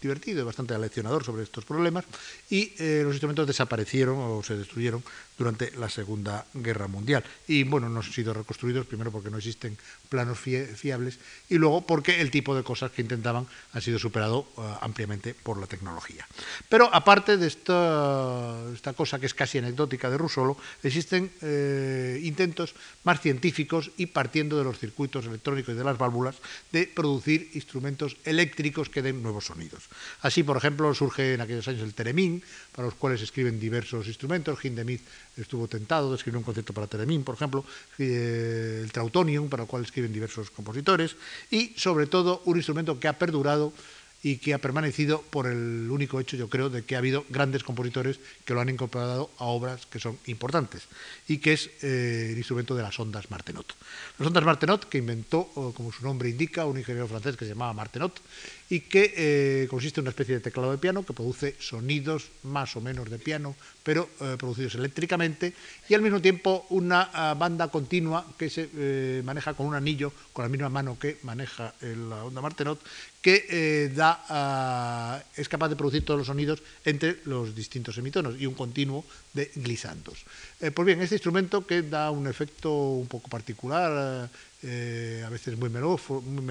divertido y bastante aleccionador sobre estos problemas, y eh, los instrumentos desaparecieron o se destruyeron durante la Segunda Guerra Mundial. Y bueno, no han sido reconstruidos, primero porque no existen planos fiables y luego porque el tipo de cosas que intentaban han sido superado uh, ampliamente por la tecnología. Pero aparte de esta, esta, cosa que es casi anecdótica de Russolo, existen eh, intentos más científicos y partiendo de los circuitos electrónicos y de las válvulas de producir instrumentos eléctricos que den nuevos sonidos. Así, por ejemplo, surge en aquellos años el Teremín, para los cuales escriben diversos instrumentos. Hindemith estuvo tentado de escribir un concierto para Teremín, por ejemplo, eh, el Trautonium, para el cual escriben diversos compositores, y sobre todo un instrumento que ha perdurado y que ha permanecido por el único hecho, yo creo, de que ha habido grandes compositores que lo han incorporado a obras que son importantes, y que es eh, el instrumento de las ondas Martenot. Las ondas Martenot, que inventó, como su nombre indica, un ingeniero francés que se llamaba Martenot, y que eh, consiste en una especie de teclado de piano que produce sonidos más o menos de piano, pero eh, producidos eléctricamente, y al mismo tiempo una uh, banda continua que se eh, maneja con un anillo, con la misma mano que maneja la onda Martenot, que da, uh, es capaz de producir todos los sonidos entre los distintos semitonos y un continuo de glisandos. Pues bien, este instrumento que da un efecto un poco particular, eh, a veces muy meloso, muy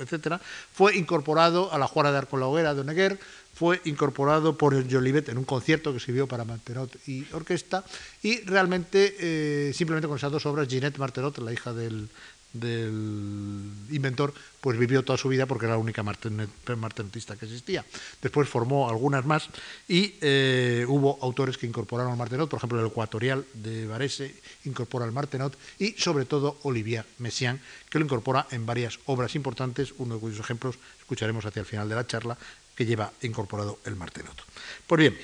etc., fue incorporado a la Juana de Arco la Hoguera de Oneguer, fue incorporado por Jolivet en un concierto que escribió para Martenot y orquesta, y realmente, eh, simplemente con esas dos obras, Ginette Martenot, la hija del, del inventor, pues vivió toda su vida porque era la única martenotista que existía. Después formó algunas más y eh, hubo autores que incorporaron al martenot, por ejemplo el ecuatorial de Varese incorpora el martenot y sobre todo Olivier Messiaen, que lo incorpora en varias obras importantes, uno de cuyos ejemplos escucharemos hacia el final de la charla, que lleva incorporado el martenot. Pues bien,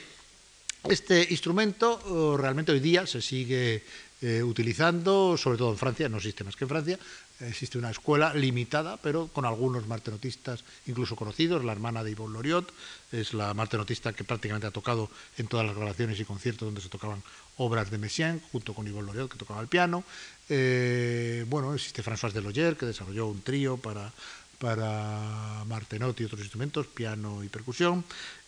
este instrumento oh, realmente hoy día se sigue eh, utilizando, sobre todo en Francia, no existe más que en Francia, existe una escuela limitada, pero con algunos martenotistas incluso conocidos. La hermana de Yvonne Loriot es la martenotista que prácticamente ha tocado en todas las grabaciones y conciertos donde se tocaban obras de Messiaen, junto con Yvonne Loriot, que tocaba el piano. Eh, bueno, existe François Deloyer, que desarrolló un trío para, para Martenot y otros instrumentos, piano y percusión.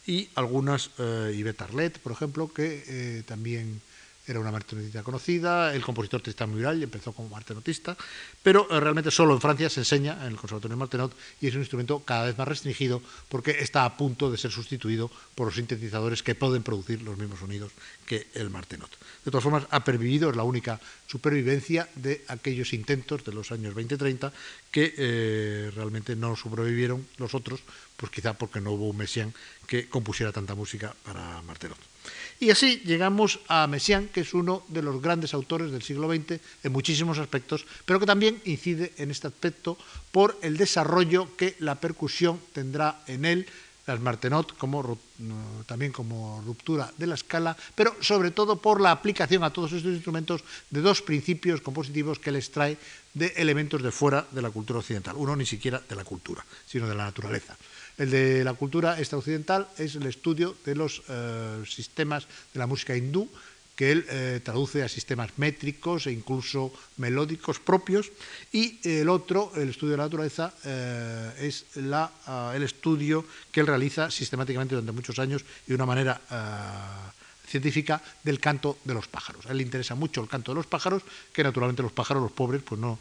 Y algunas, eh, Yvette Arlet, por ejemplo, que eh, también era una martenotista conocida, el compositor Tristan Murail empezó como martenotista, pero eh, realmente solo en Francia se enseña en el Conservatorio de Martenot y es un instrumento cada vez más restringido porque está a punto de ser sustituido por los sintetizadores que pueden producir los mismos sonidos que el martenot. De todas formas, ha pervivido, es la única supervivencia de aquellos intentos de los años 20-30 que eh, realmente no sobrevivieron los otros, pues quizá porque no hubo un Messiaen que compusiera tanta música para martenot. Y así llegamos a Messiaen, que es uno de los grandes autores del siglo XX en muchísimos aspectos, pero que también incide en este aspecto por el desarrollo que la percusión tendrá en él, las Martenot como, también como ruptura de la escala, pero sobre todo por la aplicación a todos estos instrumentos de dos principios compositivos que les trae de elementos de fuera de la cultura occidental. Uno ni siquiera de la cultura, sino de la naturaleza. El de la cultura extraoccidental es el estudio de los eh, sistemas de la música hindú, que él eh, traduce a sistemas métricos e incluso melódicos propios, y el otro, el estudio de la naturaleza, eh, es ah, el estudio que él realiza sistemáticamente durante muchos años y de una manera ah, científica del canto de los pájaros. A él le interesa mucho el canto de los pájaros, que naturalmente los pájaros, los pobres, pues no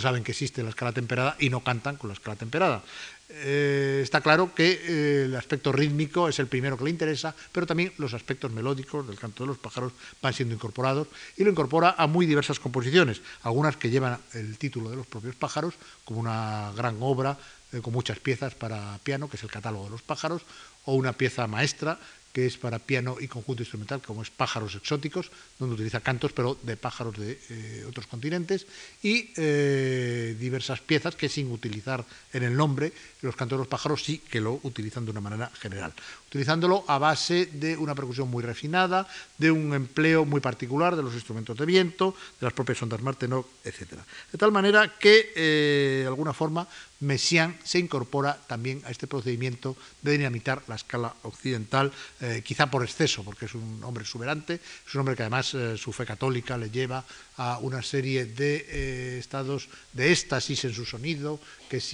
saben que existe la escala temperada y no cantan con la escala temperada. Eh, está claro que eh, el aspecto rítmico es el primero que le interesa, pero también los aspectos melódicos del canto de los pájaros van siendo incorporados y lo incorpora a muy diversas composiciones, algunas que llevan el título de los propios pájaros, como una gran obra eh, con muchas piezas para piano, que es el catálogo de los pájaros, o una pieza maestra que es para piano y conjunto instrumental, como es Pájaros Exóticos, donde utiliza cantos, pero de pájaros de eh, otros continentes, y eh, diversas piezas que sin utilizar en el nombre los cantos de los pájaros sí que lo utilizan de una manera general, utilizándolo a base de una percusión muy refinada, de un empleo muy particular de los instrumentos de viento, de las propias ondas Martenot, etc. De tal manera que, eh, de alguna forma, Messiaen se incorpora también a este procedimiento de dinamitar la escala occidental, eh, quizá por exceso, porque es un hombre exuberante, es un hombre que además eh, su fe católica le lleva a una serie de estados de éxtasis en su sonido, que es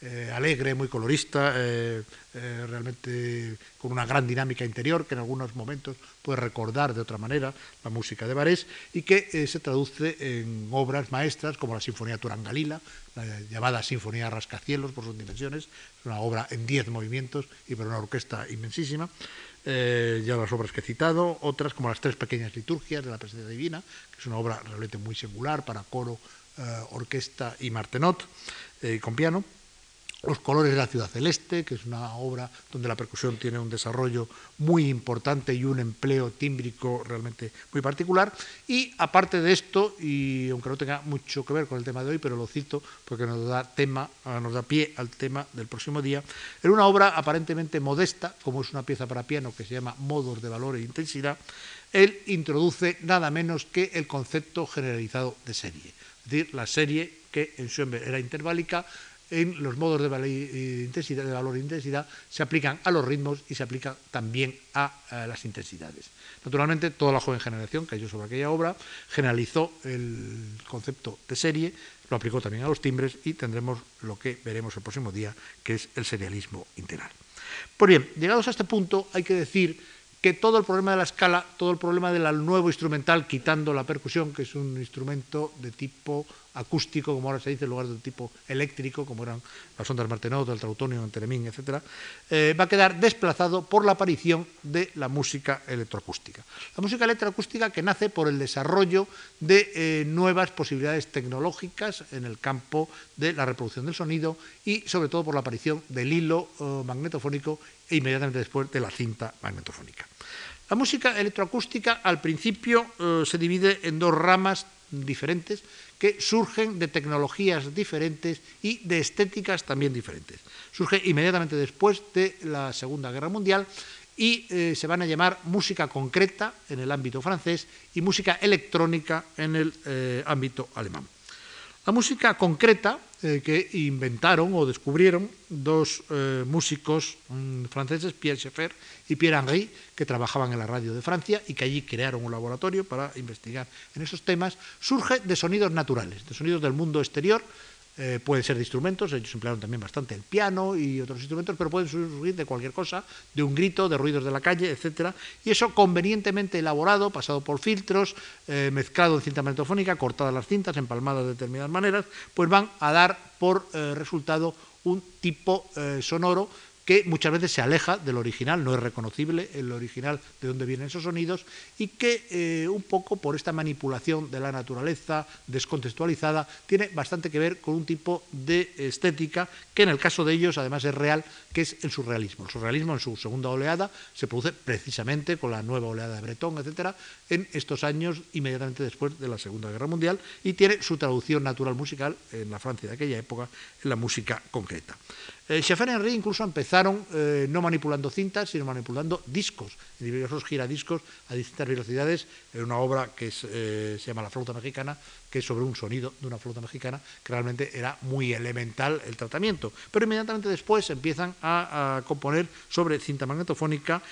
siempre alegre, muy colorista, realmente con una gran dinámica interior, que en algunos momentos puede recordar de otra manera la música de Barés, y que se traduce en obras maestras como la Sinfonía Turangalila, la llamada Sinfonía Rascacielos por sus dimensiones, es una obra en diez movimientos y para una orquesta inmensísima. Eh, ya las obras que he citado, otras como las tres pequeñas liturgias de la presencia divina, que es una obra realmente muy singular para coro, eh, orquesta y martenot, eh, con piano. Los colores de la ciudad celeste, que es una obra donde la percusión tiene un desarrollo muy importante y un empleo tímbrico realmente muy particular. Y aparte de esto, y aunque no tenga mucho que ver con el tema de hoy, pero lo cito porque nos da tema, ah, nos da pie al tema del próximo día, en una obra aparentemente modesta, como es una pieza para piano que se llama Modos de valor e intensidad, él introduce nada menos que el concepto generalizado de serie. Es decir, la serie que en Schoenberg era interválica, en los modos de, valor e intensidad, de e intensidad se aplican a los ritmos y se aplican también a, las intensidades. Naturalmente, toda la joven generación que cayó sobre aquella obra generalizó el concepto de serie, lo aplicó también a los timbres y tendremos lo que veremos el próximo día, que es el serialismo integral. Pues bien, llegados a este punto, hay que decir que todo el problema de la escala, todo el problema del nuevo instrumental, quitando la percusión, que es un instrumento de tipo acústico, como ahora se dice, en lugar de tipo eléctrico, como eran las ondas Martenot, el Trautonio, el Telemín, etc., eh, va a quedar desplazado por la aparición de la música electroacústica. La música electroacústica que nace por el desarrollo de eh, nuevas posibilidades tecnológicas en el campo de la reproducción del sonido y sobre todo por la aparición del hilo eh, magnetofónico e inmediatamente después de la cinta magnetofónica. La música electroacústica al principio se divide en dos ramas diferentes que surgen de tecnologías diferentes y de estéticas también diferentes. Surge inmediatamente después de la Segunda Guerra Mundial y eh, se van a llamar música concreta en el ámbito francés y música electrónica en el eh, ámbito alemán. La música concreta eh, que inventaron o descubrieron dos eh, músicos mm, franceses, Pierre Schaeffer y Pierre Henry, que trabajaban en la radio de Francia y que allí crearon un laboratorio para investigar en esos temas, surge de sonidos naturales, de sonidos del mundo exterior, eh, pueden ser de instrumentos, ellos emplearon también bastante el piano y otros instrumentos, pero pueden surgir de cualquier cosa, de un grito, de ruidos de la calle, etc. Y eso convenientemente elaborado, pasado por filtros, eh, mezclado en cinta magnetofónica, cortadas las cintas, empalmadas de determinadas maneras, pues van a dar por eh, resultado un tipo sonoro que muchas veces se aleja del original, no es reconocible el original de dónde vienen esos sonidos, y que eh, un poco por esta manipulación de la naturaleza descontextualizada tiene bastante que ver con un tipo de estética que en el caso de ellos además es real, que es el surrealismo. El surrealismo en su segunda oleada se produce precisamente con la nueva oleada de Breton, etcétera, en estos años inmediatamente después de la Segunda Guerra Mundial y tiene su traducción natural musical en la Francia de aquella época en la música concreta. Eh, Schaeffer y Henry incluso empezaron eh, no manipulando cintas, sino manipulando discos, diversos giradiscos a distintas velocidades, en una obra que eh, se llama La flauta mexicana, que sobre un sonido de una flauta mexicana, que realmente era muy elemental el tratamiento. Pero inmediatamente después empiezan a, componer sobre cinta magnetofónica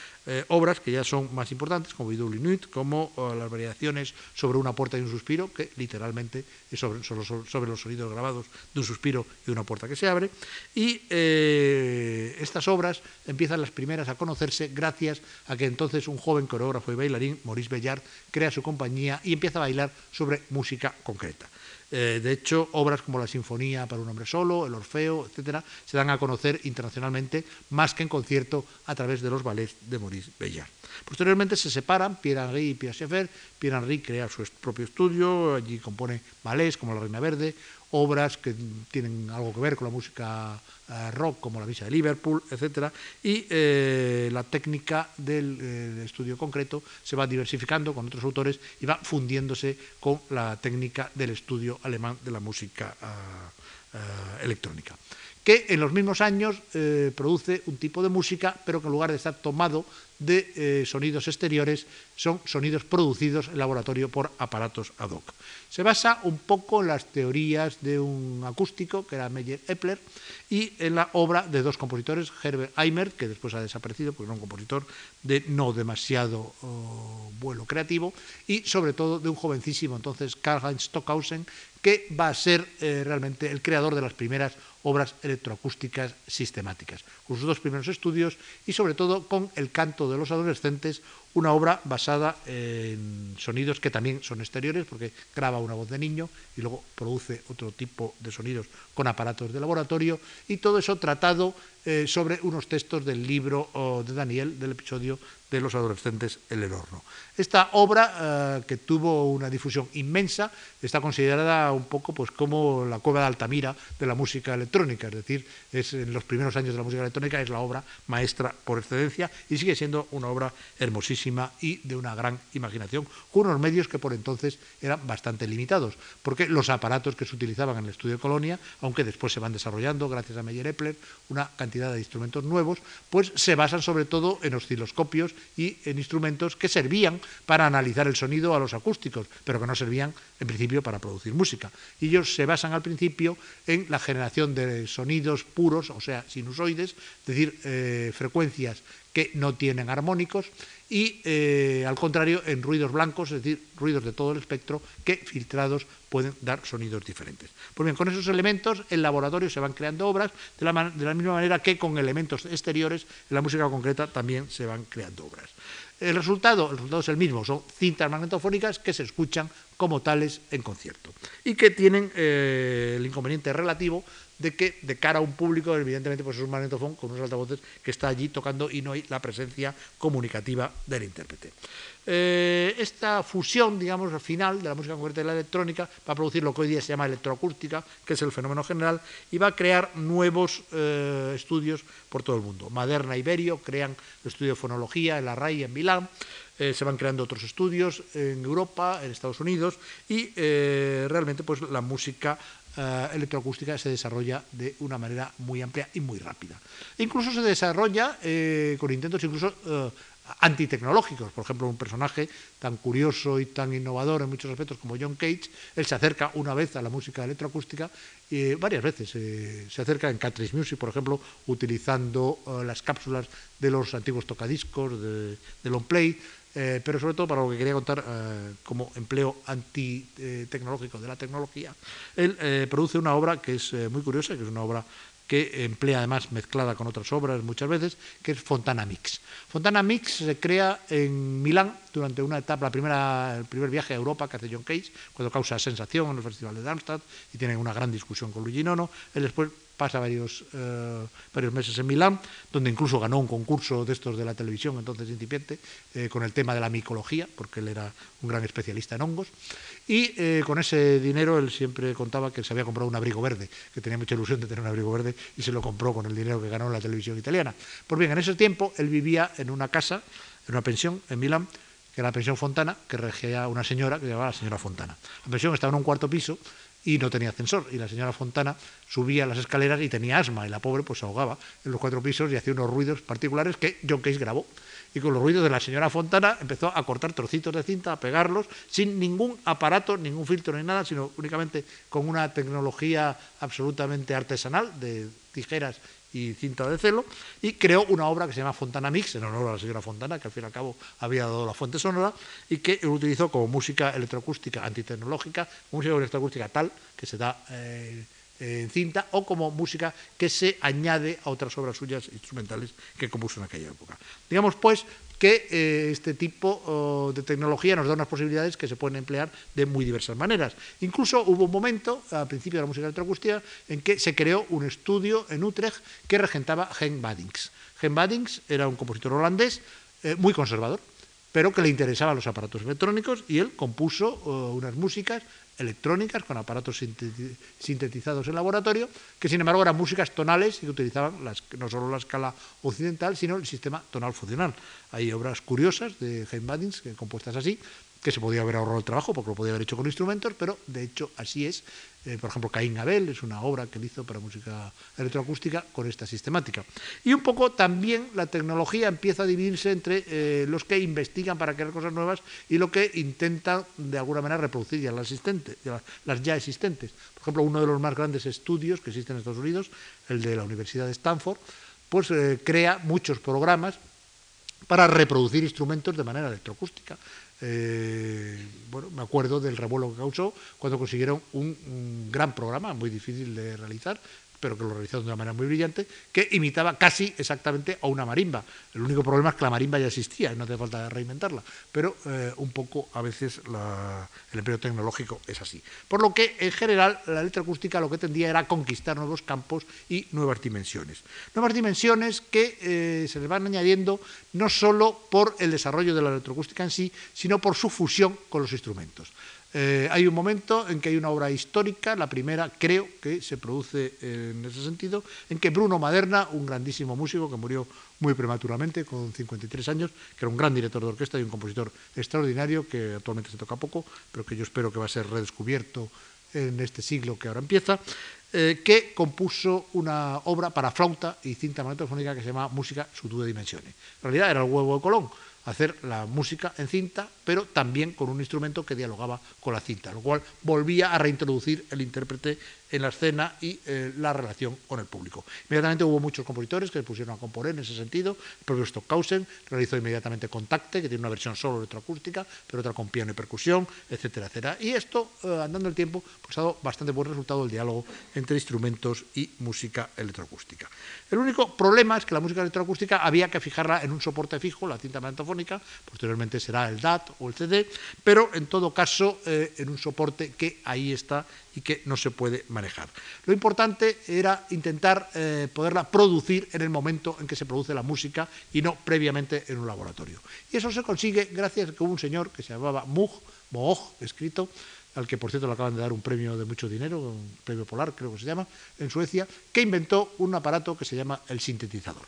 obras que ya son más importantes, como Vidul Nuit, como las variaciones sobre una puerta y un suspiro, que literalmente es sobre, sobre, los sonidos grabados de un suspiro y una puerta que se abre. Y eh, estas obras empiezan las primeras a conocerse gracias a que entonces un joven coreógrafo y bailarín, Maurice Bellard, crea su compañía y empieza a bailar sobre música concreta. Eh, de hecho, obras como la Sinfonía para un hombre solo, el Orfeo, etcétera, se dan a conocer internacionalmente más que en concierto a través de los ballets de Maurice Bellard. Posteriormente se separan Pierre Henry y Pierre Schaeffer. Pierre Henry crea su propio estudio, allí compone ballets como La Reina Verde, obras que tienen algo que ver con la música eh, rock, como la Misa de Liverpool, etc. Y eh, la técnica del, eh, estudio concreto se va diversificando con otros autores y va fundiéndose con la técnica del estudio alemán de la música electrónica que en los mismos años produce un tipo de música, pero que en lugar de estar tomado de eh, sonidos exteriores son sonidos producidos en laboratorio por aparatos ad hoc. Se basa un poco en las teorías de un acústico, que era Meyer Epler, y en la obra de dos compositores, Herbert Eimer, que después ha desaparecido porque era un compositor de no demasiado oh, vuelo creativo, y sobre todo de un jovencísimo entonces Karl-Heinz Stockhausen, que va a ser eh, realmente el creador de las primeras obras electroacústicas sistemáticas, con sus dos primeros estudios y sobre todo con El canto de los adolescentes, una obra basada en sonidos que también son exteriores, porque graba una voz de niño y luego produce otro tipo de sonidos con aparatos de laboratorio, y todo eso tratado eh, sobre unos textos del libro de Daniel, del episodio de los adolescentes en el horno. Esta obra, eh, que tuvo una difusión inmensa, está considerada un poco pues, como la cueva de Altamira de la música electrónica, es decir, es, en los primeros años de la música electrónica es la obra maestra por excelencia y sigue siendo una obra hermosísima y de una gran imaginación, con unos medios que por entonces eran bastante limitados, porque los aparatos que se utilizaban en el estudio de Colonia, aunque después se van desarrollando gracias a Meyer Epler, una cantidad de instrumentos nuevos, pues se basan sobre todo en osciloscopios y en instrumentos que servían para analizar el sonido a los acústicos, pero que no servían en principio para producir música. Y ellos se basan al principio en la generación de sonidos puros, o sea, sinusoides, es decir, eh, frecuencias que no tienen armónicos y eh, al contrario en ruidos blancos, es decir, ruidos de todo el espectro que filtrados pueden dar sonidos diferentes. Pues bien, con esos elementos en laboratorio se van creando obras de la, de la misma manera que con elementos exteriores en la música concreta también se van creando obras. El resultado, el resultado es el mismo, son cintas magnetofónicas que se escuchan como tales en concierto y que tienen eh, el inconveniente relativo de que de cara a un público, evidentemente, pues es un magnetofón con unos altavoces que está allí tocando y no hay la presencia comunicativa del intérprete. Eh, esta fusión, digamos, final de la música concreta y la electrónica va a producir lo que hoy día se llama electroacústica, que es el fenómeno general, y va a crear nuevos eh, estudios por todo el mundo. Maderna y Berio crean el estudio de fonología en la RAI en Milán, eh, se van creando otros estudios en Europa, en Estados Unidos, y realmente pues la música electroacústica se desarrolla de una manera muy amplia y muy rápida. Incluso se desarrolla con intentos incluso antitecnológicos. Por ejemplo, un personaje tan curioso y tan innovador en muchos aspectos como John Cage, él se acerca una vez a la música electroacústica y varias veces eh, se acerca en Catrice Music, por ejemplo, utilizando eh, las cápsulas de los antiguos tocadiscos de, de long play, eh, pero sobre todo para lo que quería contar como empleo antitecnológico de la tecnología, él produce una obra que es muy curiosa, que es una obra que emplea además mezclada con otras obras muchas veces, que es Fontana Mix. Fontana Mix se crea en Milán durante una etapa, la primera, el primer viaje a Europa que hace John Cage, cuando causa sensación en el Festival de Darmstadt y tiene una gran discusión con Luigi Nono. Él después pasa varios, eh, varios meses en Milán, donde incluso ganó un concurso de estos de la televisión, entonces incipiente, eh, con el tema de la micología, porque él era un gran especialista en hongos. Y eh, con ese dinero él siempre contaba que se había comprado un abrigo verde, que tenía mucha ilusión de tener un abrigo verde y se lo compró con el dinero que ganó en la televisión italiana. Pues bien, en ese tiempo él vivía en una casa, en una pensión en Milán, que era la pensión Fontana, que regía una señora que se llamaba la señora Fontana. La pensión estaba en un cuarto piso y no tenía ascensor. Y la señora Fontana subía las escaleras y tenía asma, y la pobre pues se ahogaba en los cuatro pisos y hacía unos ruidos particulares que John Case grabó. Y con los ruidos de la señora Fontana empezó a cortar trocitos de cinta, a pegarlos, sin ningún aparato, ningún filtro ni nada, sino únicamente con una tecnología absolutamente artesanal de tijeras y cinta de celo, y creó una obra que se llama Fontana Mix, en honor a la señora Fontana, que al fin y al cabo había dado la fuente sonora, y que utilizó como música electroacústica antitecnológica, música electroacústica tal que se da eh, en cinta, o como música que se añade a otras obras suyas instrumentales que compuso en aquella época. Digamos, pues, que eh, este tipo de tecnología nos da unas posibilidades que se pueden emplear de muy diversas maneras. Incluso hubo un momento, al principio de la música electroacústica, en que se creó un estudio en Utrecht que regentaba Gen Badings. Gen Badings era un compositor holandés eh, muy conservador, pero que le interesaban los aparatos electrónicos y él compuso unas músicas electrónicas con aparatos sintetizados en laboratorio, que sin embargo eran músicas tonales y que utilizaban no solo la escala occidental, sino el sistema tonal funcional. Hay obras curiosas de James Badins, compuestas así, que se podía haber ahorrado el trabajo porque lo podía haber hecho con instrumentos, pero de hecho así es. Eh, por ejemplo, Caín Abel es una obra que él hizo para música electroacústica con esta sistemática. Y un poco también la tecnología empieza a dividirse entre eh, los que investigan para crear cosas nuevas y lo que intentan de alguna manera reproducir ya las, las ya existentes. Por ejemplo, uno de los más grandes estudios que existen en Estados Unidos, el de la Universidad de Stanford, pues eh, crea muchos programas para reproducir instrumentos de manera electroacústica. Eh, bueno, me acuerdo del revuelo que causó cuando consiguieron un, gran programa, muy difícil de realizar, pero que lo realizó de una manera muy brillante, que imitaba casi exactamente a una marimba. El único problema es que la marimba ya existía, no hace falta reinventarla, pero eh, un poco a veces el empleo tecnológico es así. Por lo que, en general, la electroacústica lo que tendía era conquistar nuevos campos y nuevas dimensiones. Nuevas dimensiones que eh, se le van añadiendo no solo por el desarrollo de la electroacústica en sí, sino por su fusión con los instrumentos. Eh, hay un momento en que hay una obra histórica, la primera creo que se produce en ese sentido, en que Bruno Maderna, un grandísimo músico que murió muy prematuramente, con 53 años, que era un gran director de orquesta y un compositor extraordinario, que actualmente se toca poco, pero que yo espero que va a ser redescubierto en este siglo que ahora empieza, eh, que compuso una obra para flauta y cinta magnetofónica que se llama Música su de dimensiones. En realidad era el huevo de Colón, hacer la música en cinta, pero también con un instrumento que dialogaba con la cinta, lo cual volvía a reintroducir el intérprete en la escena y eh, la relación con el público. Inmediatamente hubo muchos compositores que se pusieron a componer en ese sentido. El propio Stockhausen realizó inmediatamente Contacte, que tiene una versión solo electroacústica, pero otra con piano y percusión, etcétera, etcétera. Y esto, eh, andando el tiempo, pues ha dado bastante buen resultado el diálogo entre instrumentos y música electroacústica. El único problema es que la música electroacústica había que fijarla en un soporte fijo, la cinta radiofónica, posteriormente será el DAT o el CD, pero en todo caso eh, en un soporte que ahí está y que no se puede manejar. Lo importante era intentar eh, poderla producir en el momento en que se produce la música y no previamente en un laboratorio. Y eso se consigue gracias a que un señor que se llamaba Mug, Moog, escrito, al que por cierto le acaban de dar un premio de mucho dinero, un premio polar creo que se llama, en Suecia, que inventó un aparato que se llama el sintetizador.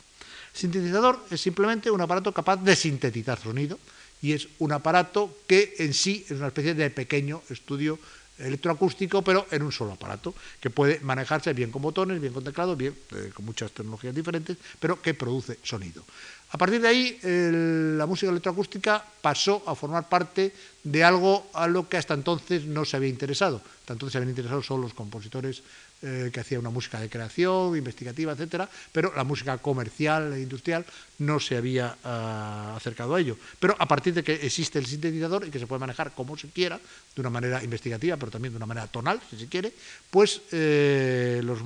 El sintetizador es simplemente un aparato capaz de sintetizar sonido y es un aparato que en sí es una especie de pequeño estudio electroacústico, pero en un solo aparato, que puede manejarse bien con botones, bien con teclado, bien eh, con muchas tecnologías diferentes, pero que produce sonido. A partir de ahí, la música electroacústica pasó a formar parte de algo a lo que hasta entonces no se había interesado. Hasta entonces se habían interesado solo los compositores eh, que hacían una música de creación, investigativa, etcétera, pero la música comercial e industrial no se había ah, acercado a ello. Pero a partir de que existe el sintetizador y que se puede manejar como se quiera, de una manera investigativa, pero también de una manera tonal, si se quiere, pues eh, los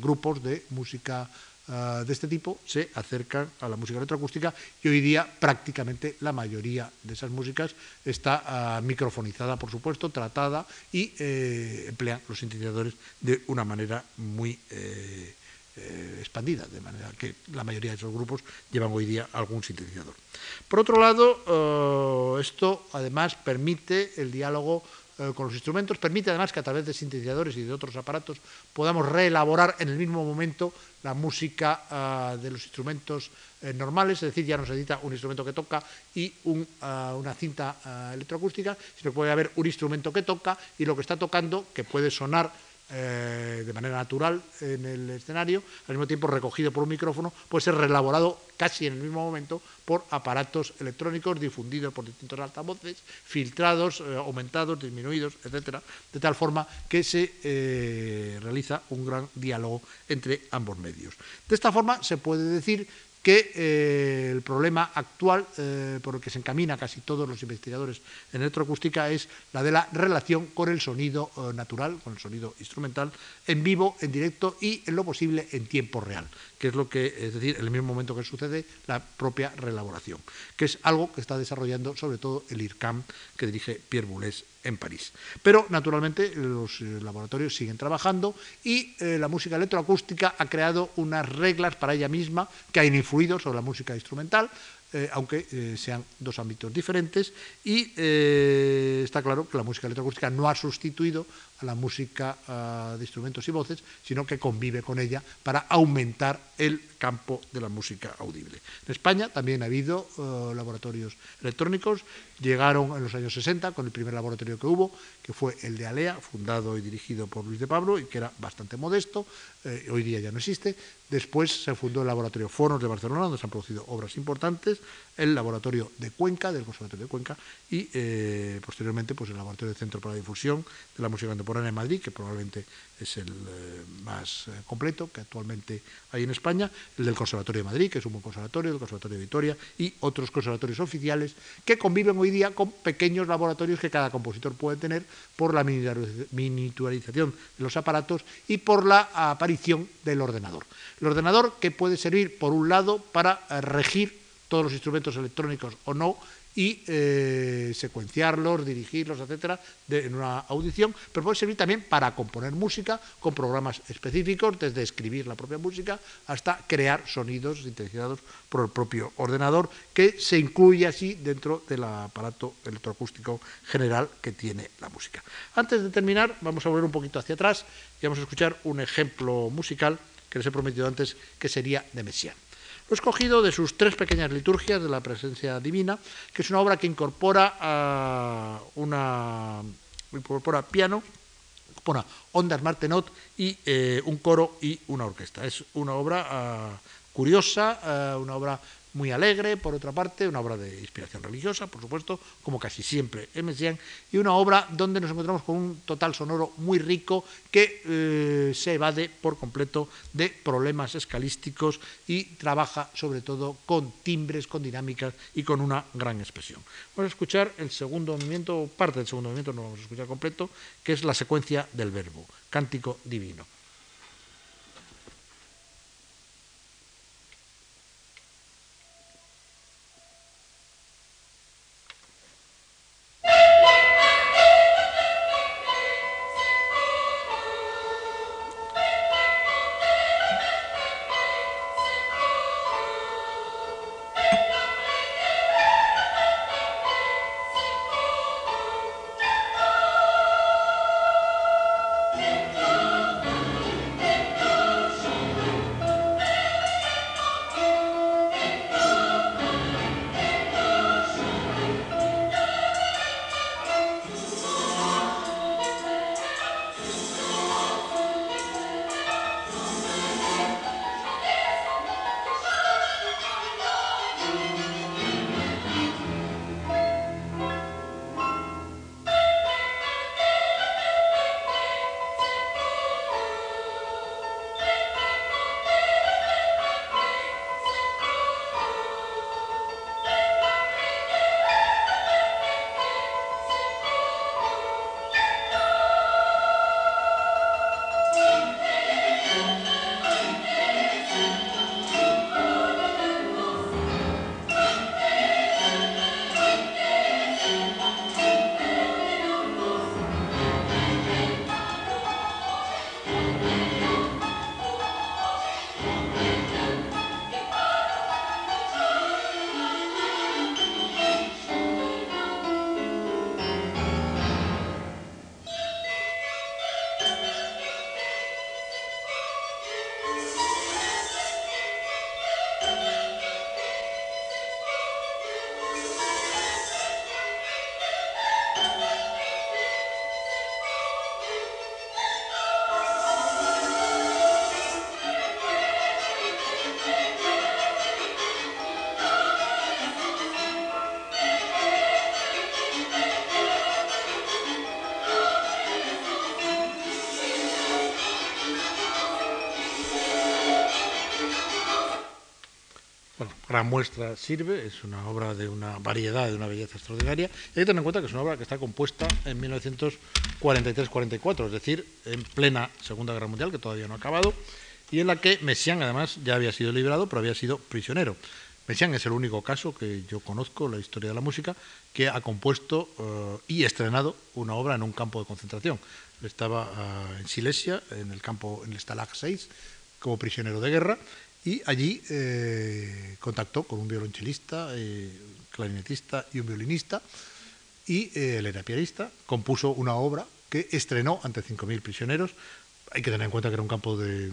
grupos de música Ah, de este tipo se acercan a la música electroacústica y hoy día prácticamente la mayoría de esas músicas está ah, microfonizada, por supuesto, tratada y eh, emplean los sintetizadores de una manera muy eh, eh, expandida, de manera que la mayoría de esos grupos llevan hoy día algún sintetizador. Por otro lado, ah, esto además permite el diálogo eh, con los instrumentos, permite además que a través de sintetizadores y de otros aparatos podamos reelaborar en el mismo momento la música ah, de los instrumentos eh, normales, es decir, ya no se necesita un instrumento que toca y ah, una cinta ah, electroacústica, sino que puede haber un instrumento que toca y lo que está tocando, que puede sonar eh, de manera natural en el escenario, al mismo tiempo recogido por un micrófono, puede ser reelaborado casi en el mismo momento por aparatos electrónicos difundidos por distintos altavoces, filtrados, eh, aumentados, disminuidos, etcétera, de tal forma que se eh, realiza un gran diálogo entre ambos medios. De esta forma se puede decir que eh, el problema actual eh, por el que se encamina casi todos los investigadores en electroacústica es la de la relación con el sonido eh, natural, con el sonido instrumental, en vivo, en directo y en lo posible en tiempo real, que es lo que, es decir, en el mismo momento que sucede la propia reelaboración, que es algo que está desarrollando sobre todo el IRCAM que dirige Pierre Boulez en París. Pero, naturalmente, los eh, laboratorios siguen trabajando y eh, la música electroacústica ha creado unas reglas para ella misma que han influido sobre la música instrumental, eh, aunque sean dos ámbitos diferentes, y está claro que la música electroacústica no ha sustituido la música ah, de instrumentos y voces, sino que convive con ella para aumentar el campo de la música audible. En España también ha habido laboratorios electrónicos, llegaron en los años 60 con el primer laboratorio que hubo, que fue el de Alea, fundado y dirigido por Luis de Pablo, y que era bastante modesto, eh, hoy día ya no existe. Después se fundó el laboratorio Fonos de Barcelona, donde se han producido obras importantes, el laboratorio de Cuenca, del Conservatorio de Cuenca, y eh, posteriormente pues, el laboratorio de Centro para la Difusión de la Música Contemporánea en Madrid, que probablemente es el eh, más completo que actualmente hay en España, el del Conservatorio de Madrid, que es un buen conservatorio, el Conservatorio de Vitoria, y otros conservatorios oficiales que conviven hoy día con pequeños laboratorios que cada compositor puede tener por la miniaturización de los aparatos y por la aparición del ordenador. El ordenador que puede servir, por un lado, para eh, regir todos los instrumentos electrónicos o no y eh, secuenciarlos, dirigirlos, etcétera, en una audición, pero puede servir también para componer música con programas específicos, desde escribir la propia música hasta crear sonidos sintetizados por el propio ordenador, que se incluye así dentro del aparato electroacústico general que tiene la música. Antes de terminar, vamos a volver un poquito hacia atrás y vamos a escuchar un ejemplo musical que les he prometido antes, que sería de Messiaen. Lo he escogido de sus tres pequeñas liturgias de la presencia divina, que es una obra que incorpora, ah, una, incorpora piano, incorpora ondas martenot y eh, un coro y una orquesta. Es una obra ah, curiosa, ah, una obra muy alegre, por otra parte, una obra de inspiración religiosa, por supuesto, como casi siempre en Messiaen, y una obra donde nos encontramos con un total sonoro muy rico que eh, se evade por completo de problemas escalísticos y trabaja sobre todo con timbres, con dinámicas y con una gran expresión. Vamos a escuchar el segundo movimiento, parte del segundo movimiento, no vamos a escuchar completo, que es la secuencia del verbo, cántico divino. Gran muestra sirve, es una obra de una variedad, de una belleza extraordinaria. Hay que tener en cuenta que es una obra que está compuesta en 1943-44, es decir, en plena Segunda Guerra Mundial, que todavía no ha acabado, y en la que Messiaen además ya había sido liberado, pero había sido prisionero. Messiaen es el único caso que yo conozco en la historia de la música que ha compuesto eh, y estrenado una obra en un campo de concentración. Estaba eh, en Silesia, en el campo, en el Stalag 6, como prisionero de guerra, y allí eh, contactó con un violonchelista, clarinetista y un violinista, y él era pianista, compuso una obra que estrenó ante 5.000 prisioneros, hay que tener en cuenta que era un campo de,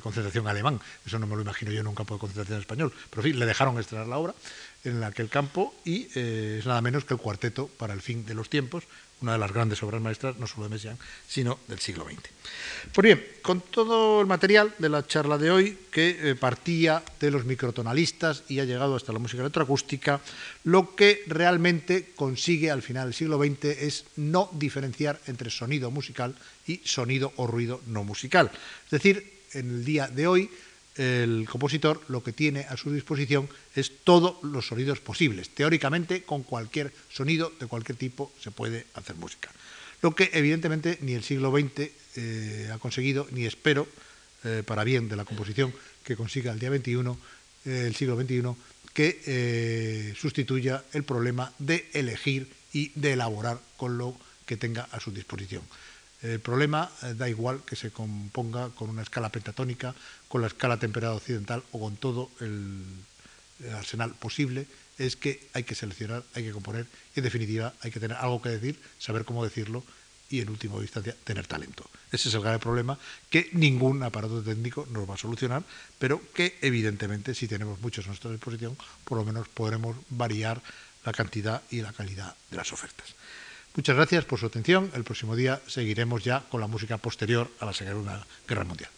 concentración alemán, eso no me lo imagino yo en un campo de concentración español, pero en fin, le dejaron estrenar la obra en aquel campo y eh, es nada menos que el cuarteto para el fin de los tiempos, una de las grandes obras maestras, no solo de Messiaen, sino del siglo XX. Pues bien, con todo el material de la charla de hoy, que eh, partía de los microtonalistas y ha llegado hasta la música electroacústica, lo que realmente consigue al final del siglo XX es no diferenciar entre sonido musical y sonido o ruido no musical. Es decir, en el día de hoy, el compositor lo que tiene a su disposición es todos los sonidos posibles. Teóricamente, con cualquier sonido de cualquier tipo se puede hacer música. Lo que evidentemente ni el siglo XX eh, ha conseguido, ni espero, eh, para bien de la composición que consiga el día 21, eh, el siglo XXI, que sustituya el problema de elegir y de elaborar con lo que tenga a su disposición. El problema da igual que se componga con una escala pentatónica, con la escala temperada occidental o con todo el, arsenal posible, es que hay que seleccionar, hay que componer y en definitiva hay que tener algo que decir, saber cómo decirlo y en última instancia tener talento. Ese es el grave problema que ningún aparato técnico nos va a solucionar, pero que evidentemente si tenemos muchos a nuestra disposición, por lo menos podremos variar la cantidad y la calidad de las ofertas. Muchas gracias por su atención. El próximo día seguiremos ya con la música posterior a la Segunda Guerra Mundial.